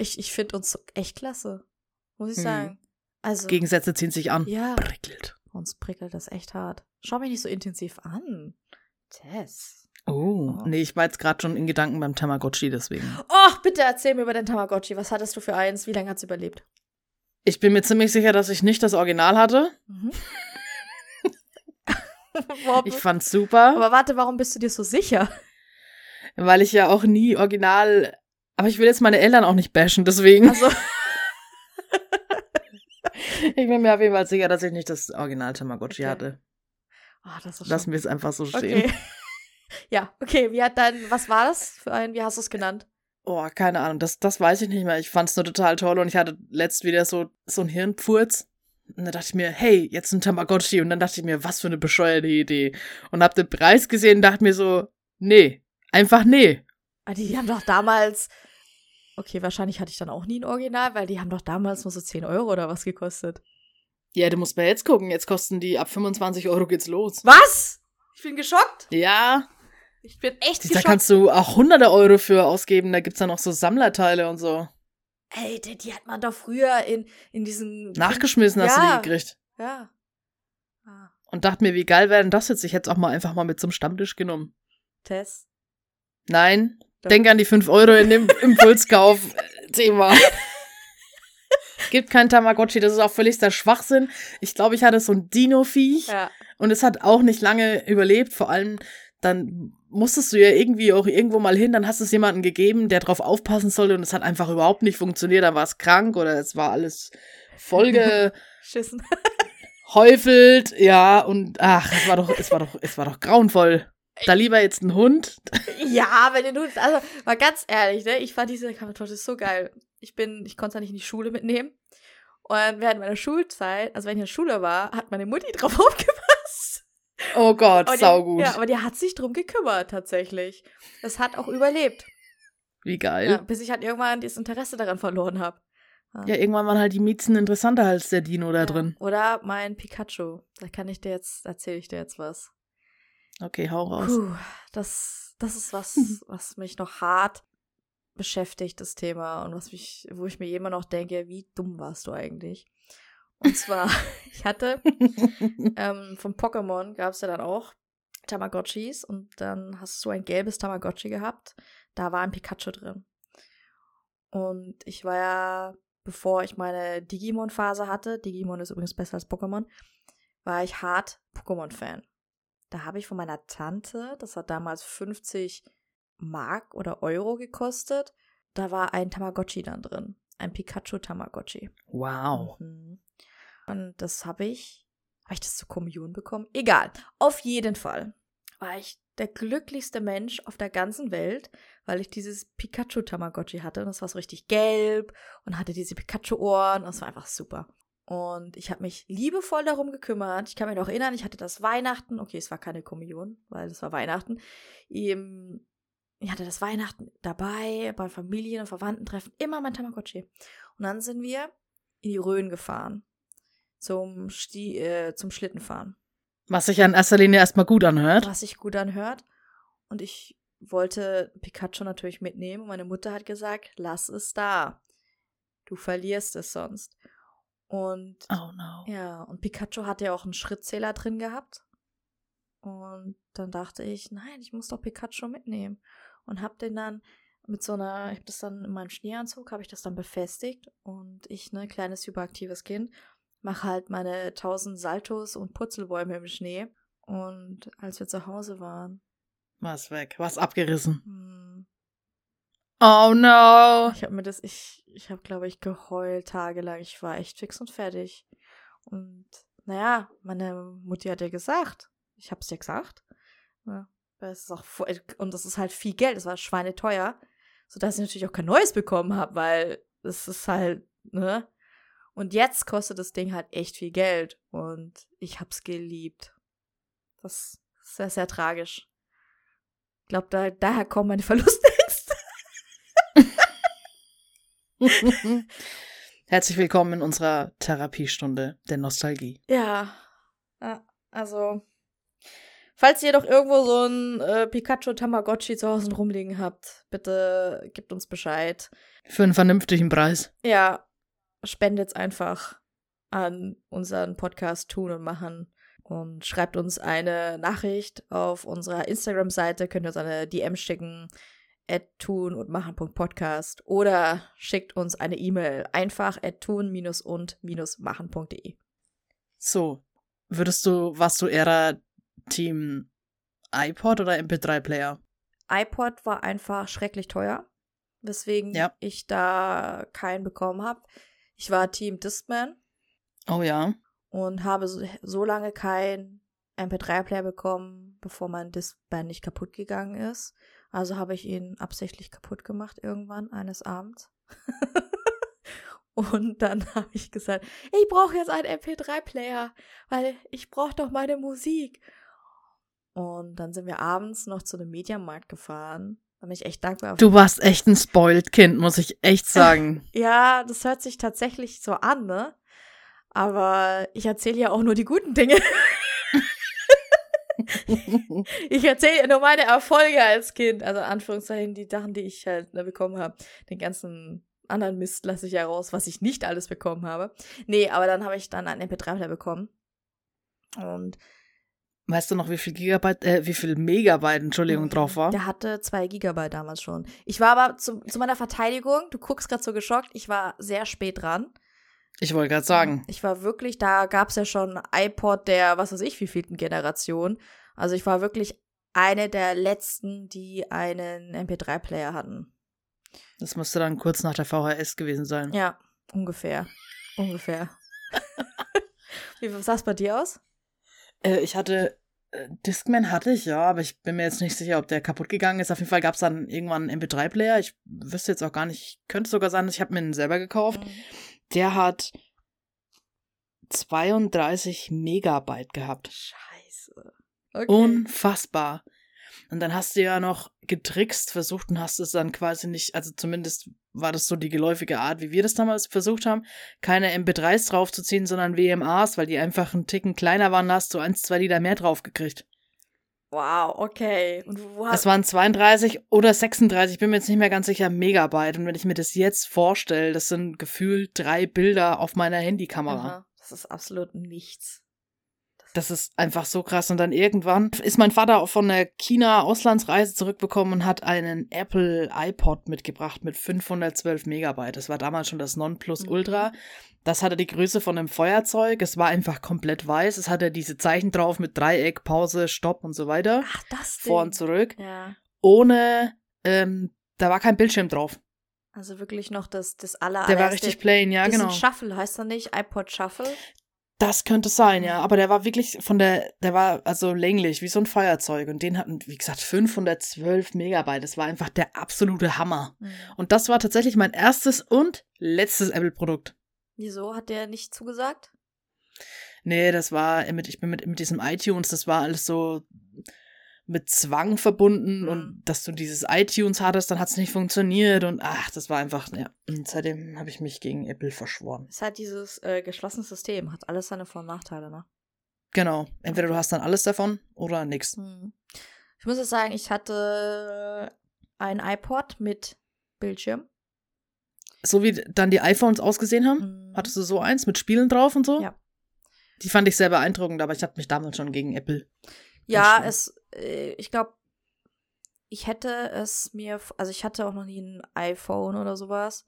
Ich, ich finde uns echt klasse. Muss ich hm. sagen. Also, Gegensätze ziehen sich an. Ja. Prickelt. Uns prickelt das echt hart. Schau mich nicht so intensiv an. Tess. Oh, oh. nee, ich war jetzt gerade schon in Gedanken beim Tamagotchi, deswegen. Oh, bitte erzähl mir über den Tamagotchi. Was hattest du für eins? Wie lange hat es überlebt? Ich bin mir ziemlich sicher, dass ich nicht das Original hatte. Mhm. ich fand's super. Aber warte, warum bist du dir so sicher? Weil ich ja auch nie original aber ich will jetzt meine Eltern auch nicht bashen, deswegen. Also. ich bin mir auf jeden Fall sicher, dass ich nicht das Original Tamagotchi okay. hatte. Oh, das Lassen wir es einfach so stehen. Okay. ja, okay. Wie hat dein, was war das für ein, wie hast du es genannt? Oh, keine Ahnung, das, das weiß ich nicht mehr. Ich fand es nur total toll und ich hatte letzt wieder so, so ein Hirnpfurz. Und dann dachte ich mir, hey, jetzt ein Tamagotchi. Und dann dachte ich mir, was für eine bescheuerte Idee. Und hab den Preis gesehen und dachte mir so, nee, einfach nee. Ah, die haben doch damals Okay, wahrscheinlich hatte ich dann auch nie ein Original, weil die haben doch damals nur so 10 Euro oder was gekostet. Ja, du musst mal jetzt gucken. Jetzt kosten die ab 25 Euro geht's los. Was? Ich bin geschockt. Ja. Ich bin echt geschockt. Da kannst du auch hunderte Euro für ausgeben. Da gibt's dann noch so Sammlerteile und so. Ey, die, die hat man doch früher in, in diesen. Nachgeschmissen hast du Ja. die gekriegt. Ja. Ah, Und dachte mir, wie geil wäre denn das jetzt? Ich hätte es auch mal einfach mal mit zum Stammtisch genommen. Tess. Nein. Denk an die 5 Euro in dem Impulskauf-Thema. Gibt kein Tamagotchi, das ist auch völligster Schwachsinn. Ich glaube, ich hatte so ein Dino-Viech Ja. und es hat auch nicht lange überlebt. Vor allem, dann musstest du ja irgendwie auch irgendwo mal hin, dann hast du es jemandem gegeben, der drauf aufpassen sollte und es hat einfach überhaupt nicht funktioniert. Dann war es krank oder es war alles vollgehäufelt, Schissen. ja, und ach, es war doch, es war doch, es war doch grauenvoll. Da lieber jetzt ein Hund. ja, wenn du, also, mal ganz ehrlich, ne, ich fand diese Kammertorte so geil. Ich bin, ich konnte es ja nicht in die Schule mitnehmen. Und während meiner Schulzeit, also wenn ich in der Schule war, hat meine Mutti drauf aufgepasst. Oh Gott, die- saugut. Ja, aber die hat sich drum gekümmert, tatsächlich. Das hat auch überlebt. Wie geil. Ja, bis ich halt irgendwann das Interesse daran verloren habe. Ja, irgendwann waren halt die Miezen interessanter als der Dino da drin. Oder mein Pikachu. Da kann ich dir jetzt, erzähle ich dir jetzt was. Okay, hau raus. Puh, das, das ist was, was mich noch hart beschäftigt, das Thema. Und was mich, wo ich mir immer noch denke, wie dumm warst du eigentlich? Und zwar, ich hatte ähm, von Pokémon gab es ja dann auch Tamagotchis und dann hast du ein gelbes Tamagotchi gehabt. Da war ein Pikachu drin. Und ich war ja, bevor ich meine Digimon-Phase hatte, Digimon ist übrigens besser als Pokémon, war ich hart Pokémon-Fan. Da habe ich von meiner Tante, das hat damals 50 Mark oder Euro gekostet, da war ein Tamagotchi dann drin. Ein Pikachu-Tamagotchi. wow. Mhm. Und das habe ich, habe ich das zur Kommunion bekommen? Egal. Auf jeden Fall war ich der glücklichste Mensch auf der ganzen Welt, weil ich dieses Pikachu-Tamagotchi hatte. Und das war so richtig gelb und hatte diese Pikachu-Ohren. Und es war einfach super. Und ich habe mich liebevoll darum gekümmert. Ich kann mich noch erinnern, ich hatte das Weihnachten. Okay, es war keine Kommunion, weil es war Weihnachten. Ich hatte das Weihnachten dabei, bei Familien- und Verwandtentreffen. Immer mein Tamagotchi. Und dann sind wir in die Rhön gefahren. Zum, Sti äh, zum Schlittenfahren. Was sich in erster Linie erstmal gut anhört. Was sich gut anhört. Und ich wollte Pikachu natürlich mitnehmen. Und meine Mutter hat gesagt, lass es da. Du verlierst es sonst. Und Oh no. ja, und Pikachu hat ja auch einen Schrittzähler drin gehabt. Und dann dachte ich, nein, ich muss doch Pikachu mitnehmen. Und hab den dann mit so einer, ich hab das dann in meinem Schneeanzug, habe ich das dann befestigt. Und ich, ne, kleines hyperaktives Kind, mache halt meine tausend Saltos und Purzelbäume im Schnee. Und als wir zu Hause waren, Was weg. Was abgerissen. hm, Oh no. ich habe mir das, ich, ich habe, glaube ich, geheult tagelang. Ich war echt fix und fertig. Und naja, meine Mutti hat ja gesagt, ich habe es ja gesagt, weil es ist auch und das ist halt viel Geld, das war schweineteuer, sodass ich natürlich auch kein neues bekommen habe, weil es ist halt, ne? Und jetzt kostet das Ding halt echt viel Geld und ich hab's geliebt. Das ist sehr, sehr tragisch. Ich glaube, da, daher kommen meine Verlustängste. Herzlich willkommen in unserer Therapiestunde der Nostalgie. Ja, also, falls ihr doch irgendwo so ein äh, Pikachu Tamagotchi zu Hause rumliegen habt, bitte gebt uns Bescheid. Für einen vernünftigen Preis. Ja, spendet's einfach an unseren Podcast Tun und Machen und schreibt uns eine Nachricht auf unserer Instagram-Seite, könnt ihr uns eine DM schicken, tun und machen.podcast oder schickt uns eine E-Mail einfach at tun und machen.de. So, würdest du, warst du eher Team iPod oder MP3-Player? iPod war einfach schrecklich teuer, weswegen Ja. ich da keinen bekommen habe. Ich war Team Discman Oh ja. und habe so, so lange keinen MP3-Player bekommen, bevor mein Discman nicht kaputt gegangen ist. Also habe ich ihn absichtlich kaputt gemacht irgendwann eines Abends. Und dann habe ich gesagt, ich brauche jetzt einen MP3-Player, weil ich brauche doch meine Musik. Und dann sind wir abends noch zu einem Mediamarkt gefahren. Da bin ich echt dankbar. Du warst echt ein spoiled Kind, muss ich echt sagen. Ja, das hört sich tatsächlich so an, ne? Aber ich erzähle ja auch nur die guten Dinge. Ich erzähle ja nur meine Erfolge als Kind. Also Anführungszeichen die Sachen, die ich halt ne, bekommen habe. Den ganzen anderen Mist lasse ich ja raus, was ich nicht alles bekommen habe. Nee, aber dann habe ich dann einen MP3-Player bekommen. Und Weißt du noch, wie viel Gigabyte, äh, wie viel Megabyte, Entschuldigung, Mhm. drauf war? Der hatte zwei Gigabyte damals schon. Ich war aber zu, zu meiner Verteidigung, du guckst gerade so geschockt, ich war sehr spät dran. Ich wollte gerade sagen. Ich war wirklich, da gab es ja schon iPod der, was weiß ich, wievielten Generation. Also ich war wirklich eine der letzten, die einen MP3-Player hatten. Das musste dann kurz nach der VHS gewesen sein. Ja, ungefähr. Ungefähr. Wie sah es bei dir aus? Äh, ich hatte, äh, Discman hatte ich, ja, aber ich bin mir jetzt nicht sicher, ob der kaputt gegangen ist. Auf jeden Fall gab es dann irgendwann einen MP3-Player. Ich wüsste jetzt auch gar nicht, könnte sogar sein, ich habe mir einen selber gekauft. Der hat 32 Megabyte gehabt. Scheiße. Okay. Unfassbar. Und dann hast du ja noch getrickst, versucht und hast es dann quasi nicht, also zumindest war das so die geläufige Art, wie wir das damals versucht haben, keine MP3s draufzuziehen, sondern WMAs, weil die einfach einen Ticken kleiner waren, da hast du eins, zwei Lieder mehr draufgekriegt. wow, okay. Und wo Es hast waren 32 oder 36, ich bin mir jetzt nicht mehr ganz sicher, Megabyte. Und wenn ich mir das jetzt vorstelle, das sind gefühlt drei Bilder auf meiner Handykamera. Aha, Das ist absolut nichts. Das ist einfach so krass. Und dann irgendwann ist mein Vater auch von der China-Auslandsreise zurückbekommen und hat einen Apple iPod mitgebracht mit 512 Megabyte. Das war damals schon das Nonplusultra. Das hatte die Größe von einem Feuerzeug. Es war einfach komplett weiß. Es hatte diese Zeichen drauf mit Dreieck, Pause, Stopp und so weiter. Ach, das Ding. Vor und zurück. Ja. Ohne, ähm, da war kein Bildschirm drauf. Also wirklich noch das, das aller, Der war richtig plain, ja, das genau. Shuffle, heißt er nicht? iPod Shuffle? Das könnte sein, ja. Aber der war wirklich von der, der war also länglich, wie so ein Feuerzeug. Und den hatten, wie gesagt, 512 Megabyte. Das war einfach der absolute Hammer. Mhm. Und das war tatsächlich mein erstes und letztes Apple-Produkt. Wieso hat der nicht zugesagt? Nee, das war mit, ich bin mit, mit diesem iTunes, das war alles so mit Zwang verbunden Mhm. und dass du dieses iTunes hattest, dann hat es nicht funktioniert und ach, das war einfach, ja. Und seitdem habe ich mich gegen Apple verschworen. Es halt dieses äh, geschlossene System, hat alles seine Vor- und Nachteile, ne? Genau. Entweder du hast dann alles davon oder nix. Hm. Ich muss jetzt sagen, ich hatte ein iPod mit Bildschirm. So wie dann die iPhones ausgesehen haben. Mhm. Hattest du so eins mit Spielen drauf und so? Ja. Die fand ich sehr beeindruckend, aber ich habe mich damals schon gegen Apple. Ja, es, ich glaube, ich hätte es mir, also ich hatte auch noch nie ein iPhone oder sowas.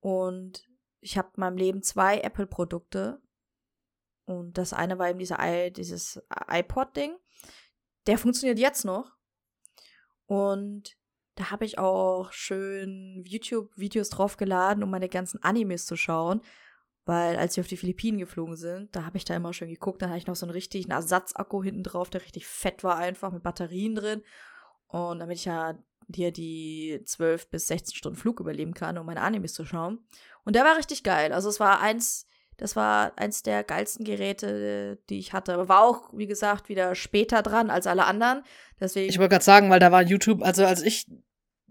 Und ich habe in meinem Leben zwei Apple-Produkte. Und das eine war eben dieser i, dieses iPod-Ding. Der funktioniert jetzt noch. Und da habe ich auch schön YouTube-Videos draufgeladen, um meine ganzen Animes zu schauen. Weil als wir auf die Philippinen geflogen sind, da habe ich da immer schön geguckt, dann hatte ich noch so einen richtigen Ersatzakku hinten drauf, der richtig fett war einfach, mit Batterien drin. Und damit ich ja hier die 12 bis 16 Stunden Flug überleben kann, um meine Animes zu schauen. Und der war richtig geil. Also es war eins, das war eins der geilsten Geräte, die ich hatte. Aber war auch, wie gesagt, wieder später dran als alle anderen. Deswegen. Ich wollte gerade sagen, weil da war YouTube, also als ich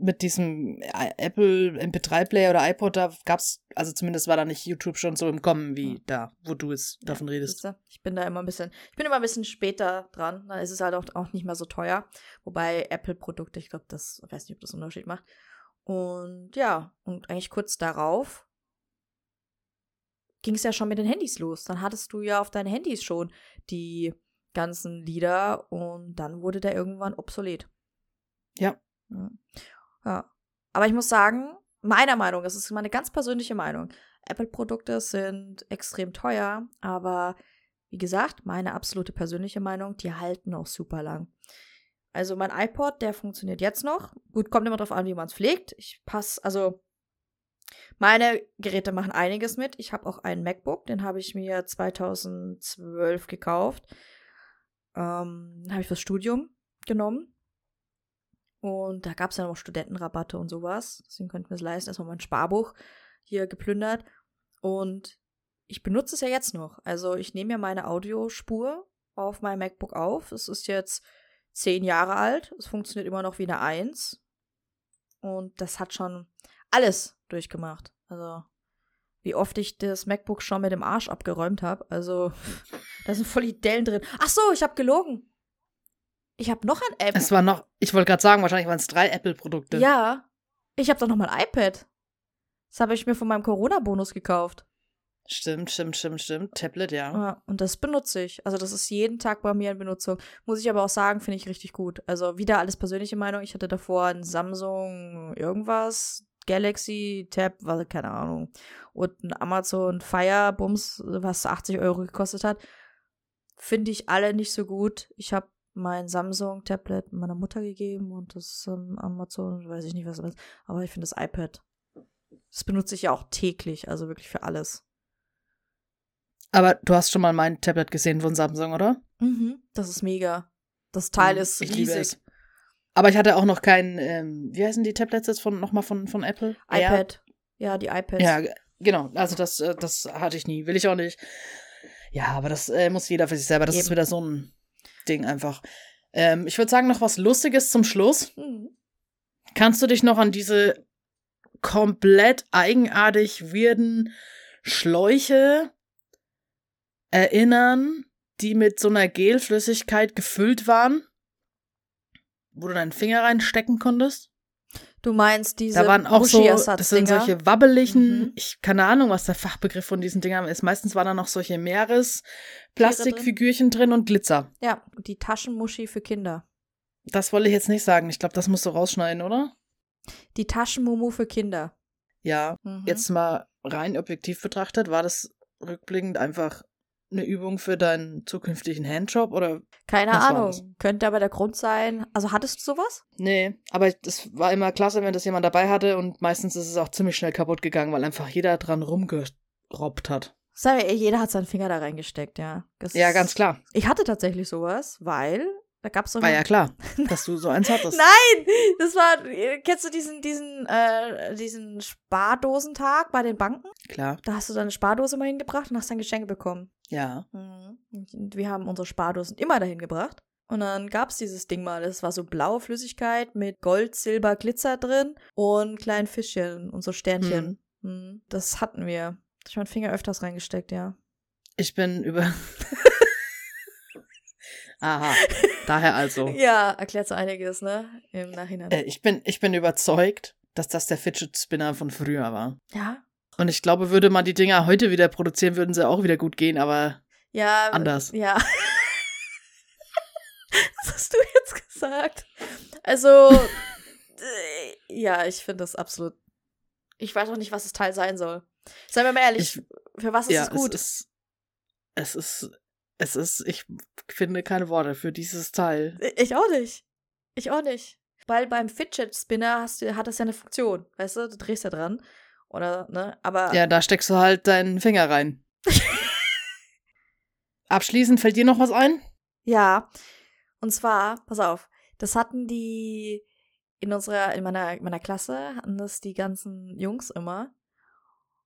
mit diesem I- Apple MP3-Player oder iPod, da gab's, also zumindest war da nicht YouTube schon so im Kommen wie Ja. da, wo du es davon redest. Siehste, Ich bin da immer ein bisschen, ich bin immer ein bisschen später dran. Dann ist es halt auch, auch nicht mehr so teuer. Wobei Apple-Produkte, ich glaube, das, ich weiß nicht, ob das einen Unterschied macht. Und ja, und eigentlich kurz darauf ging es ja schon mit den Handys los. Dann hattest du ja auf deinen Handys schon die ganzen Lieder und dann wurde der irgendwann obsolet. Ja. Ja. Ja. Aber ich muss sagen, meiner Meinung, das ist meine ganz persönliche Meinung, Apple-Produkte sind extrem teuer, aber wie gesagt, meine absolute persönliche Meinung, die halten auch super lang. Also mein iPod, der funktioniert jetzt noch. Gut, kommt immer drauf an, wie man es pflegt. Ich passe, also meine Geräte machen einiges mit. Ich habe auch einen MacBook, den habe ich mir 2012 gekauft. Ähm, habe ich fürs Studium genommen. Und da gab es ja noch Studentenrabatte und sowas. Deswegen könnten wir es leisten. Erstmal mein Sparbuch hier geplündert. Und ich benutze es ja jetzt noch. Also ich nehme ja meine Audiospur auf meinem MacBook auf. Es ist jetzt zehn Jahre alt. Es funktioniert immer noch wie eine Eins. Und das hat schon alles durchgemacht. Also wie oft ich das MacBook schon mit dem Arsch abgeräumt habe. Also da sind voll die Dellen drin. Ach so, ich habe gelogen. Ich habe noch ein App. Es war noch, ich wollte gerade sagen, wahrscheinlich waren es drei Apple-Produkte. Ja. Ich habe doch noch mal ein iPad. Das habe ich mir von meinem Corona-Bonus gekauft. Stimmt, stimmt, stimmt, stimmt. Tablet, ja. Ja, und das benutze ich. Also das ist jeden Tag bei mir in Benutzung. Muss ich aber auch sagen, finde ich richtig gut. Also wieder alles persönliche Meinung. Ich hatte davor ein Samsung irgendwas, Galaxy Tab, was, keine Ahnung. Und ein Amazon Fire Bums, was 80 Euro gekostet hat. Finde ich alle nicht so gut. Ich habe mein Samsung Tablet meiner Mutter gegeben und das ähm, Amazon, weiß ich nicht, was das ist. Aber ich finde das iPad. Das benutze ich ja auch täglich, also wirklich für alles. Aber du hast schon mal mein Tablet gesehen von Samsung, oder? Mhm, das ist mega. Das Teil Mhm, ist riesig. es. Aber ich hatte auch noch kein, ähm, wie heißen die Tablets jetzt von nochmal von, von Apple? IPad. Ja, die iPads. Ja, genau. Also das, äh, das hatte ich nie. Will ich auch nicht. Ja, aber das äh, muss jeder für sich selber. Das ist Eben. wieder so ein Ding einfach. Ähm, ich würde sagen, noch was Lustiges zum Schluss. Mhm. Kannst du dich noch an diese komplett eigenartig weirden Schläuche erinnern, die mit so einer Gelflüssigkeit gefüllt waren? Wo du deinen Finger reinstecken konntest? Du meinst diese Da waren auch so, das sind solche wabbeligen, Mhm. ich keine Ahnung, was der Fachbegriff von diesen Dingern ist. Meistens waren da noch solche Meeresplastikfigürchen drin und Glitzer. Ja, die Taschenmuschi für Kinder. Das wollte ich jetzt nicht sagen. Ich glaube, das musst du rausschneiden, oder? Die Taschenmumu für Kinder. Ja. Mhm. Jetzt mal rein objektiv betrachtet, war das rückblickend einfach eine Übung für deinen zukünftigen Handjob oder? Keine Ahnung. Könnte aber der Grund sein. Also hattest du sowas? Nee, aber es war immer klasse, wenn das jemand dabei hatte und meistens ist es auch ziemlich schnell kaputt gegangen, weil einfach jeder dran rumgerobbt hat. Wir, jeder hat seinen Finger da reingesteckt, ja. Das Ja, ganz klar. Ich hatte tatsächlich sowas, weil da gab es so War ja klar, dass du so eins hattest. Nein, das war, kennst du diesen, diesen, äh, diesen Spardosentag bei den Banken? Klar, Da hast du deine Spardose mal hingebracht und hast dann Geschenke bekommen. Ja. Mhm. Und wir haben unsere Spardosen immer dahin gebracht. Und dann gab's dieses Ding mal. Das war so blaue Flüssigkeit mit Gold, Silber, Glitzer drin und kleinen Fischchen und so Sternchen. Mhm. Das hatten wir. Ich meinen Finger öfters reingesteckt, ja. Ich bin über. Aha, daher also. Ja, erklärt so einiges, ne? Im Nachhinein. Äh, ich, bin, ich bin überzeugt, dass das der Fidget Spinner von früher war. ja. Und ich glaube, würde man die Dinger heute wieder produzieren, würden sie auch wieder gut gehen, aber Ja. anders. Ja. Was hast du jetzt gesagt? Also, äh, ja, ich finde das absolut. Ich weiß auch nicht, was das Teil sein soll. Seien wir mal ehrlich, Ich, für was ist ja, es gut? Es ist, es ist, es ist, ich finde keine Worte für dieses Teil. ich auch nicht. Ich auch nicht. Weil beim Fidget Spinner hast du, hat das ja eine Funktion. Weißt du, du drehst ja dran. Oder, ne? Aber. Ja, da steckst du halt deinen Finger rein. Abschließend fällt dir noch was ein? Ja. Und zwar, pass auf, das hatten die in unserer, in meiner, meiner Klasse hatten das die ganzen Jungs immer.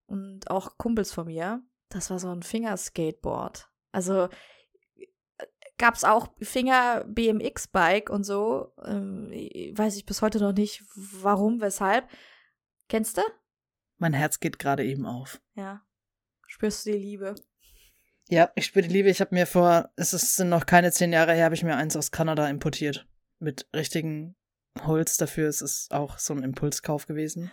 Und auch Kumpels von mir. Das war so ein Fingerskateboard. Also gab's auch Finger BMX Bike und so. Ähm, weiß ich bis heute noch nicht, warum, weshalb. Kennst du? Mein Herz geht gerade eben auf. Ja. Spürst du die Liebe? Ja, ich spüre die Liebe. Ich habe mir vor, es sind noch keine zehn Jahre her, habe ich mir eins aus Kanada importiert. Mit richtigen Holz dafür. Es ist auch so ein Impulskauf gewesen.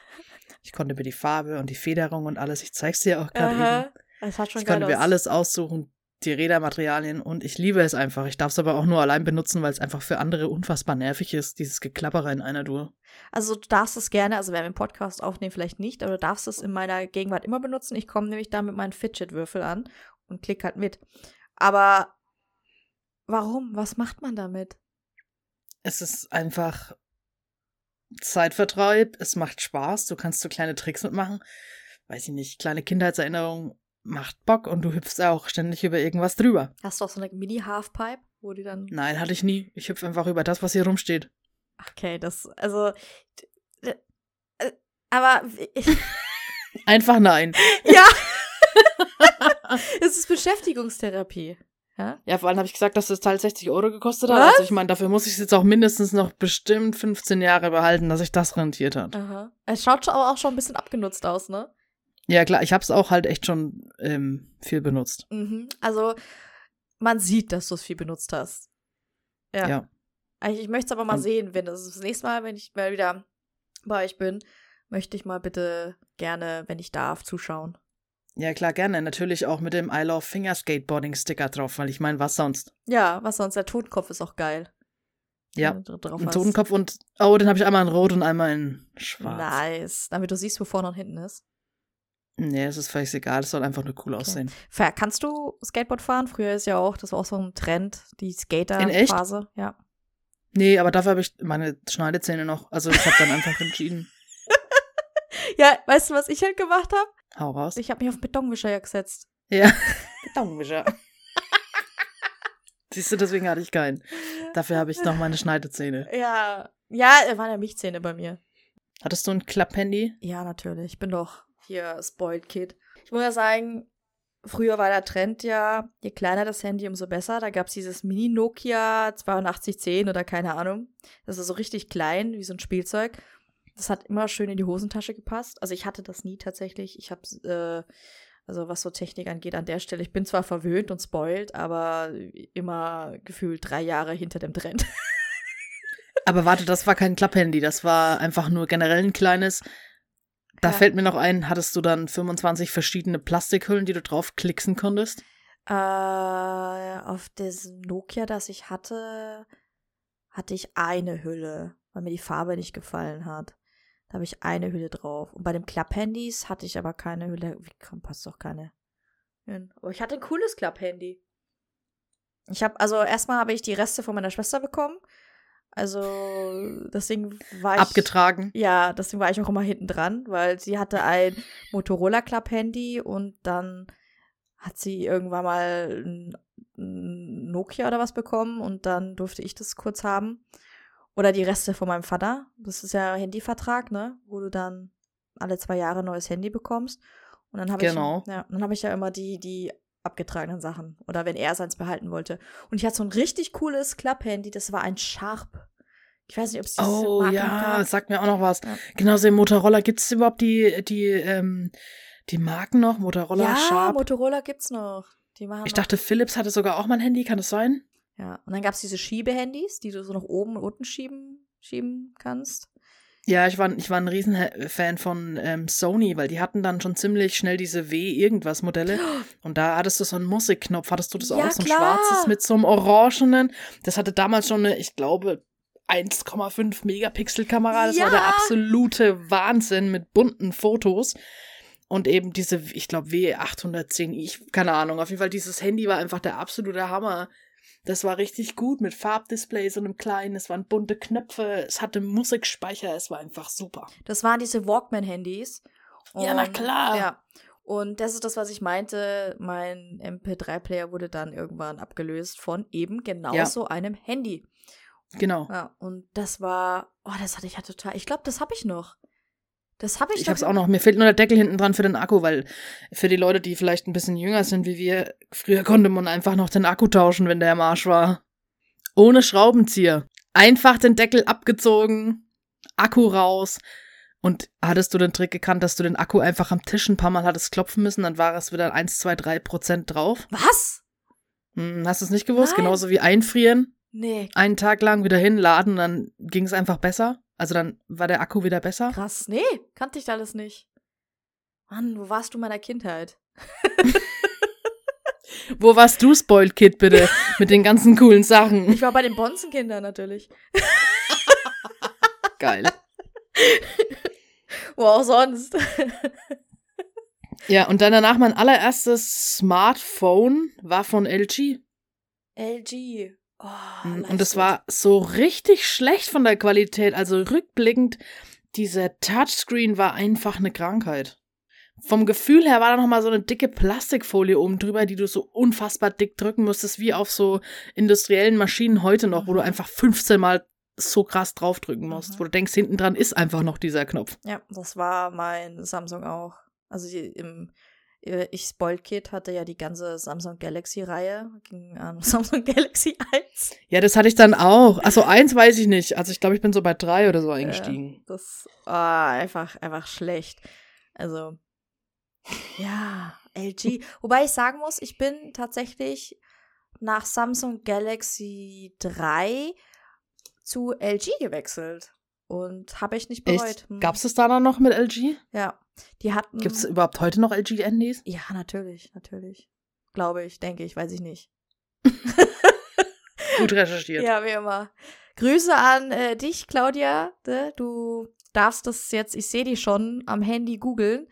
Ich konnte mir die Farbe und die Federung und alles, ich zeig's dir auch gerade eben. Das hat schon Ich konnte mir alles aussuchen, die Rädermaterialien und ich liebe es einfach. Ich darf es aber auch nur allein benutzen, weil es einfach für andere unfassbar nervig ist, dieses Geklappere in einer Tour. Also du darfst es gerne, also wenn wir einen Podcast aufnehmen, vielleicht nicht, aber du darfst es in meiner Gegenwart immer benutzen. Ich komme nämlich da mit meinem Fidget-Würfel an und klick halt mit. Aber warum? Was macht man damit? Es ist einfach Zeitvertreib, es macht Spaß, du kannst so kleine Tricks mitmachen. Weiß ich nicht, kleine Kindheitserinnerung macht Bock und du hüpfst auch ständig über irgendwas drüber. Hast du auch so eine Mini-Halfpipe, wo die dann. Nein, hatte ich nie. Ich hüpfe einfach über das, was hier rumsteht. Okay, das, also. äh, Aber ich, Einfach nein. ja. es ist Beschäftigungstherapie. Ja? Ja, vor allem habe ich gesagt, dass das Teil 60 Euro gekostet hat. Was? Also ich meine, dafür muss ich es jetzt auch mindestens noch bestimmt 15 Jahre behalten, dass sich das rentiert hat. Aha. Es schaut schon- aber auch schon ein bisschen abgenutzt aus, ne? Ja, klar, ich habe es auch halt echt schon ähm, viel benutzt. Mhm. Also, man sieht, dass du es viel benutzt hast. Ja. Ja. Ich, ich möchte es aber mal Und- sehen, wenn das das nächste Mal, wenn ich mal wieder bei euch bin, möchte ich mal bitte gerne, wenn ich darf, zuschauen. Ja, klar, gerne. Natürlich auch mit dem I Love Finger Skateboarding Sticker drauf, weil ich meine, was sonst? Ja, was sonst? Der Totenkopf ist auch geil. Ja, ein Totenkopf und, oh, den habe ich einmal in Rot und einmal in Schwarz. Nice. Damit du siehst, wo vorne und hinten ist. Nee, es ist völlig egal, es soll einfach nur cool okay. aussehen. Kannst du Skateboard fahren? Früher ist ja auch, das war auch so ein Trend, die Skater-Phase. Ja. Nee, aber dafür habe ich meine Schneidezähne noch. Also ich habe dann einfach entschieden. ja, weißt du, was ich halt gemacht habe? Hau raus. Ich habe mich auf Betonwischer gesetzt. Ja. Betonwischer. Siehst du, deswegen hatte ich keinen. Dafür habe ich noch meine Schneidezähne. Ja. Ja, waren ja Milchzähne bei mir. Hattest du ein Klapphandy? Ja, natürlich. Ich bin doch hier Spoiled Kid. Ich muss ja sagen, früher war der Trend ja, je kleiner das Handy, umso besser. Da gab es dieses Mini-Nokia 8210 oder keine Ahnung. Das ist so richtig klein, wie so ein Spielzeug. Das hat immer schön in die Hosentasche gepasst. Also ich hatte das nie tatsächlich. Ich habe, äh, also was so Technik angeht, an der Stelle, ich bin zwar verwöhnt und spoiled, aber immer gefühlt drei Jahre hinter dem Trend. Aber warte, das war kein Klapphandy, das war einfach nur generell ein kleines. Da ja. fällt mir noch ein, hattest du dann 25 verschiedene Plastikhüllen, die du drauf klicksen konntest? Äh, auf das Nokia, das ich hatte, hatte ich eine Hülle, weil mir die Farbe nicht gefallen hat. Da habe ich eine Hülle drauf. Und bei den Klapphandys hatte ich aber keine Hülle. Wie komm, passt doch keine hin. Aber ich hatte ein cooles Klapphandy. Ich habe, also erstmal habe ich die Reste von meiner Schwester bekommen. Also deswegen war ich. Abgetragen. Ja, deswegen war ich auch immer hinten dran, weil sie hatte ein Motorola Club Handy und dann hat sie irgendwann mal ein Nokia oder was bekommen und dann durfte ich das kurz haben. Oder die Reste von meinem Vater. Das ist ja Handyvertrag, ne? Wo du dann alle zwei Jahre ein neues Handy bekommst. Und dann habe genau. ich, ja, dann habe ich ja immer die, die abgetragenen Sachen. Oder wenn er seins behalten wollte. Und ich hatte so ein richtig cooles Klapphandy, das war ein Sharp. Ich weiß nicht, ob es diese Oh Marken ja, gab. sagt mir auch noch was. Ja. Genauso im Motorola gibt es überhaupt die, die, ähm, die Marken noch? Motorola, ja, Sharp? Motorola gibt's noch. Die machen ich dachte, Philips hatte sogar auch mal ein Handy, kann das sein? Ja, und dann gab es diese Schiebehandys, die du so nach oben und unten schieben, schieben kannst. Ja, ich war, ich war ein Riesenfan von ähm, Sony, weil die hatten dann schon ziemlich schnell diese W-Irgendwas-Modelle. Und da hattest du so einen Musikknopf. Hattest du das ja, auch? So ein klar. schwarzes mit so einem orangenen. Das hatte damals schon eine, ich glaube, 1,5 Megapixel-Kamera. Das ja. war der absolute Wahnsinn mit bunten Fotos. Und eben diese, ich glaube, W810, ich, keine Ahnung. Auf jeden Fall, dieses Handy war einfach der absolute Hammer. Das war richtig gut mit Farbdisplay, so einem kleinen, es waren bunte Knöpfe, es hatte Musikspeicher, es war einfach super. Das waren diese Walkman-Handys. Ja, na klar. Ja. Und das ist das, was ich meinte. Mein MP3-Player wurde dann irgendwann abgelöst von eben genau ja. so einem Handy. Genau. Ja, und das war, oh, das hatte ich ja total. Ich glaube, das habe ich noch. Das habe ich. Ich habe es auch noch. Mir fehlt nur der Deckel hinten dran für den Akku, weil für die Leute, die vielleicht ein bisschen jünger sind wie wir, früher konnte man einfach noch den Akku tauschen, wenn der im Arsch war. Ohne Schraubenzieher. Einfach den Deckel abgezogen, Akku raus. Und hattest du den Trick gekannt, dass du den Akku einfach am Tisch ein paar Mal hattest klopfen müssen, dann war es wieder 1, 2, 3 Prozent drauf. Was? Hm, hast du es nicht gewusst? Nein. Genauso wie einfrieren. Nee. Einen Tag lang wieder hinladen, dann ging es einfach besser. Also dann war der Akku wieder besser. Krass, nee, kannte ich alles nicht. Mann, wo warst du meiner Kindheit? wo warst du, Spoiled Kid, bitte? Mit den ganzen coolen Sachen. Ich war bei den Bonzenkindern natürlich. Geil. wo auch sonst. ja, und dann danach mein allererstes Smartphone war von LG. LG. Oh, mhm, und es war so richtig schlecht von der Qualität. Also rückblickend, dieser Touchscreen war einfach eine Krankheit. Vom Gefühl her war da noch mal so eine dicke Plastikfolie oben drüber, die du so unfassbar dick drücken musstest, wie auf so industriellen Maschinen heute noch, wo du einfach 15 Mal so krass draufdrücken musst, mhm. wo du denkst, hinten dran ist einfach noch dieser Knopf. Ja, das war mein Samsung auch. Also im ich Spoiled Kid hatte ja die ganze Samsung Galaxy-Reihe, ging an Samsung Galaxy 1. Ja, das hatte ich dann auch. Also eins weiß ich nicht. Also ich glaube, ich bin so bei drei oder so eingestiegen. Äh, das war einfach, einfach schlecht. Also, ja, LG. Wobei ich sagen muss, ich bin tatsächlich nach Samsung Galaxy 3 zu LG gewechselt. und habe ich nicht bereut. Hm. Gab es das da dann noch mit LG? Ja, die hatten. Gibt es überhaupt heute noch LG-Handys? Ja, natürlich, natürlich. Glaube ich, denke ich, weiß ich nicht. Gut recherchiert. Ja, wie immer. Grüße an äh, dich, Claudia. Ne? Du darfst das jetzt, ich sehe dich schon, am Handy googeln,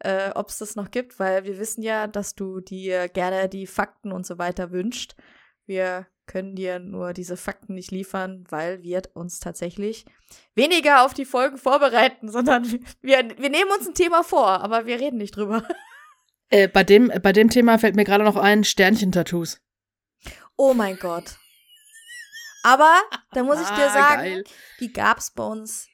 äh, ob es das noch gibt, weil wir wissen ja, dass du dir gerne die Fakten und so weiter wünscht. Wir können dir nur diese Fakten nicht liefern, weil wir uns tatsächlich weniger auf die Folgen vorbereiten, sondern wir, wir nehmen uns ein Thema vor, aber wir reden nicht drüber. Äh, bei, dem, bei dem Thema fällt mir gerade noch ein Sternchen-Tattoos. Oh mein Gott. Aber da muss ich dir Ah, sagen, geil. die gab es bei uns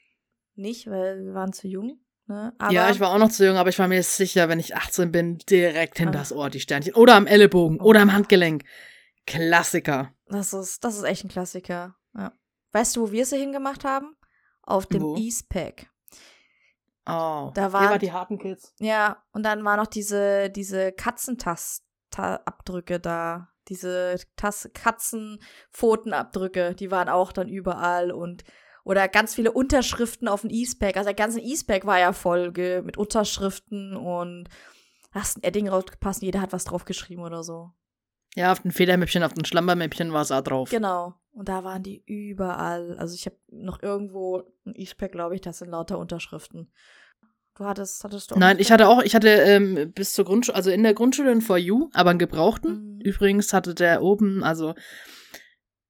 nicht, weil wir waren zu jung. Ne? Ja, ich war auch noch zu jung, aber ich war mir sicher, wenn ich 18 bin, direkt hinter Ah. das Ohr die Sternchen. Oder am Ellenbogen Oh. oder am Handgelenk. Klassiker. Das ist, das ist echt ein Klassiker. Ja. Weißt du, wo wir sie hingemacht haben? Auf dem Wo? Eastpack. Oh. Da waren- wart die harten Kids. Ja, und dann waren noch diese, diese Katzentastabdrücke da. Diese Tas Katzenpfotenabdrücke, die waren auch dann überall und oder ganz viele Unterschriften auf dem Eastpack. Also der ganze Eastpack war ja voll mit Unterschriften und hast ein Edding rausgepasst, jeder hat was draufgeschrieben oder so. Ja, auf den Federmäppchen, auf den Schlampermäppchen war es auch drauf. Genau. Und da waren die überall. Also ich habe noch irgendwo ein Eastpack, glaube ich, das sind lauter Unterschriften. Du hattest, hattest du auch Nein, ich hatte auch, ich hatte ähm, bis zur Grundschule, also in der Grundschule einen For You, aber einen gebrauchten. Mhm. Übrigens hatte der oben, also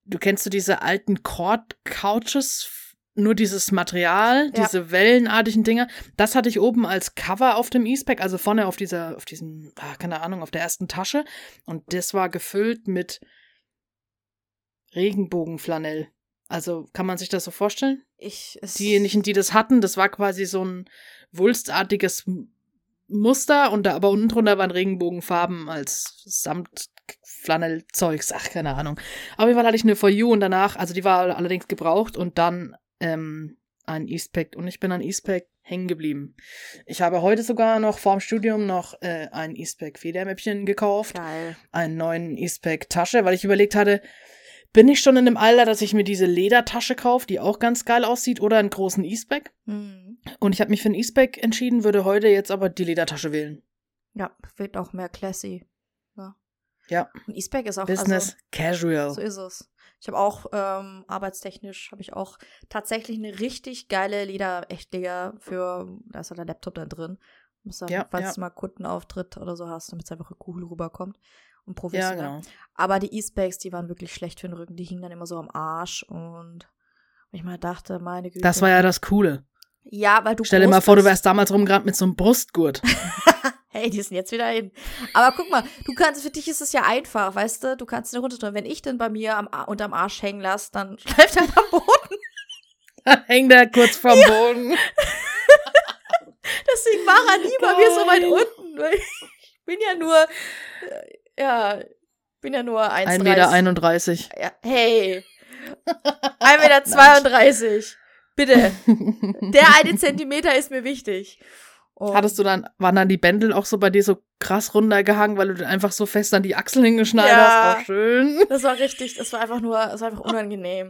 du kennst du diese alten Cord-Couches, nur dieses Material, Ja. diese wellenartigen Dinger. Das hatte ich oben als Cover auf dem E-Spec, also vorne auf dieser, auf diesem, ah, keine Ahnung, auf der ersten Tasche. Und das war gefüllt mit Regenbogenflanell. Also kann man sich das so vorstellen? Ich, es, Diejenigen, die das hatten, das war quasi so ein wulstartiges Muster und da aber unten drunter waren Regenbogenfarben als Samtflanellzeugs. Ach, keine Ahnung. Auf jeden Fall hatte ich eine For You und danach, also die war allerdings gebraucht und dann ähm, ein Eastpack und ich bin an Eastpack hängen geblieben. Ich habe heute sogar noch vorm Studium noch äh, ein Eastpack Federmäppchen gekauft Geil. einen neuen Eastpack-Tasche, weil ich überlegt hatte, bin ich schon in dem Alter, dass ich mir diese Ledertasche kaufe, die auch ganz geil aussieht, oder einen großen Eastpack? Mhm. Und ich habe mich für einen Eastpack entschieden, würde heute jetzt aber die Ledertasche wählen. Ja, wird auch mehr classy. Ja. Ja. Und E-Spec ist auch Business Casual. Also, so ist es. Ich habe auch ähm, arbeitstechnisch habe ich auch tatsächlich eine richtig geile Leder Echtleder für da ist ja der Laptop dann drin. Muss dann, Ja, falls ja. du mal Kundenauftritt oder so hast, damit es einfach cool rüberkommt und ja, professionell. genau. Aber die E-Specs, die waren wirklich schlecht für den Rücken. Die hingen dann immer so am Arsch und ich mal dachte, meine Güte. Das war ja das Coole. ja, weil du Stell dir mal vor, du wärst damals rumgerannt mit so einem Brustgurt. Hey, die sind jetzt wieder hin. Aber guck mal, du kannst, für dich ist es ja einfach, weißt du? Du kannst den runter tun. Wenn ich den bei mir am, unterm Arsch hängen lasse, dann schleift er am Boden. Dann hängt er kurz vorm Boden. Deswegen war er nie bei mir so weit unten. Ich bin ja nur, äh, ja, bin ja nur 1,30 1,31 Meter. Ja, hey. 1,32 Meter. Bitte. Der eine Zentimeter ist mir wichtig. Und Hattest du dann, waren dann die Bändel auch so bei dir so krass runtergehangen, weil du den einfach so fest an die Achseln hingeschnallt Ja. hast? Auch schön. Das war richtig, das war einfach nur, das war einfach unangenehm.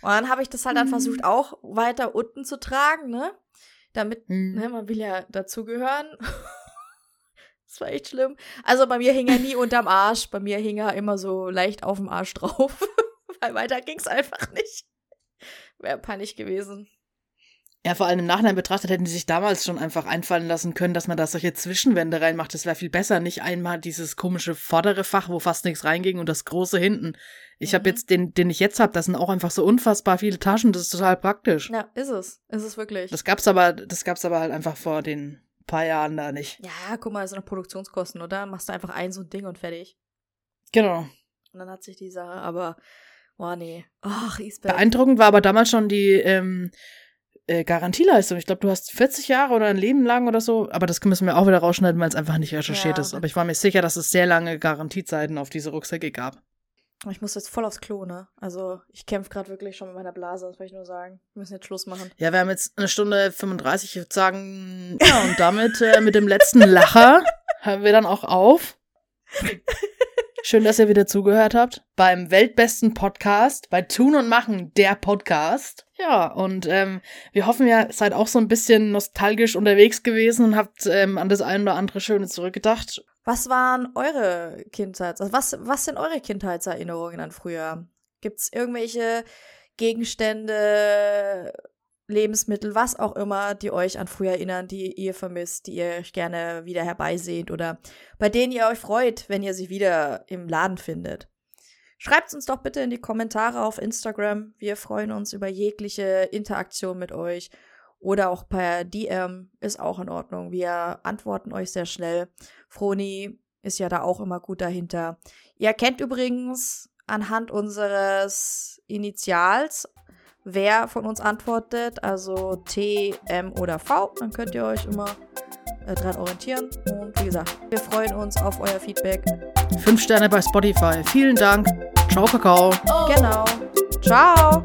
Und dann habe ich das halt dann versucht, auch weiter unten zu tragen, ne? Damit, Hm. ne, man will ja dazugehören. das war echt schlimm. Also bei mir hing er nie unterm Arsch, bei mir hing er immer so leicht auf dem Arsch drauf. Weil weiter ging's einfach nicht. Wäre peinlich gewesen. Ja, vor allem im Nachhinein betrachtet hätten die sich damals schon einfach einfallen lassen können, dass man da solche Zwischenwände reinmacht. Das wäre viel besser. Nicht einmal dieses komische vordere Fach, wo fast nichts reinging und das große hinten. Ich habe Mhm. jetzt den, den ich jetzt habe, das sind auch einfach so unfassbar viele Taschen. Das ist total praktisch. Ja, ist es. Ist es wirklich. Das gab's aber, das gab's aber halt einfach vor den paar Jahren da nicht. ja, guck mal, das sind noch Produktionskosten, oder? Machst du einfach ein so ein Ding und fertig. Genau. Und dann hat sich die Sache, aber, oh nee. Ach, Eastback. Beeindruckend war aber damals schon die ähm, äh, Garantieleistung. Ich glaube, du hast 40 Jahre oder ein Leben lang oder so. Aber das müssen wir auch wieder rausschneiden, weil es einfach nicht recherchiert Ja. ist. Aber ich war mir sicher, dass es sehr lange Garantiezeiten auf diese Rucksäcke gab. Ich muss jetzt voll aufs Klo, ne? Also, ich kämpfe gerade wirklich schon mit meiner Blase, das will ich nur sagen. Wir müssen jetzt Schluss machen. Ja, wir haben jetzt eine Stunde 35, ich würde sagen, ja, und damit äh, mit dem letzten Lacher hören wir dann auch auf. Schön, dass ihr wieder zugehört habt beim weltbesten Podcast, bei Tun und Machen, der Podcast. Ja, und ähm, wir hoffen, ihr seid auch so ein bisschen nostalgisch unterwegs gewesen und habt ähm, an das ein oder andere Schöne zurückgedacht. Was waren eure Kindheits... Also was, was sind eure Kindheitserinnerungen an früher? Gibt es irgendwelche Gegenstände, Lebensmittel, was auch immer, die euch an früher erinnern, die ihr vermisst, die ihr euch gerne wieder herbeisehnt oder bei denen ihr euch freut, wenn ihr sie wieder im Laden findet? Schreibt uns doch bitte in die Kommentare auf Instagram. Wir freuen uns über jegliche Interaktion mit euch. Oder auch per DM ist auch in Ordnung. Wir antworten euch sehr schnell. Froni ist ja da auch immer gut dahinter. Ihr kennt übrigens anhand unseres Initials, wer von uns antwortet, also T, M oder V. Dann könnt ihr euch immer äh, dran orientieren. Und wie gesagt, wir freuen uns auf euer Feedback. Fünf Sterne bei Spotify. Vielen Dank. Ciao, Kakao. Genau. Ciao.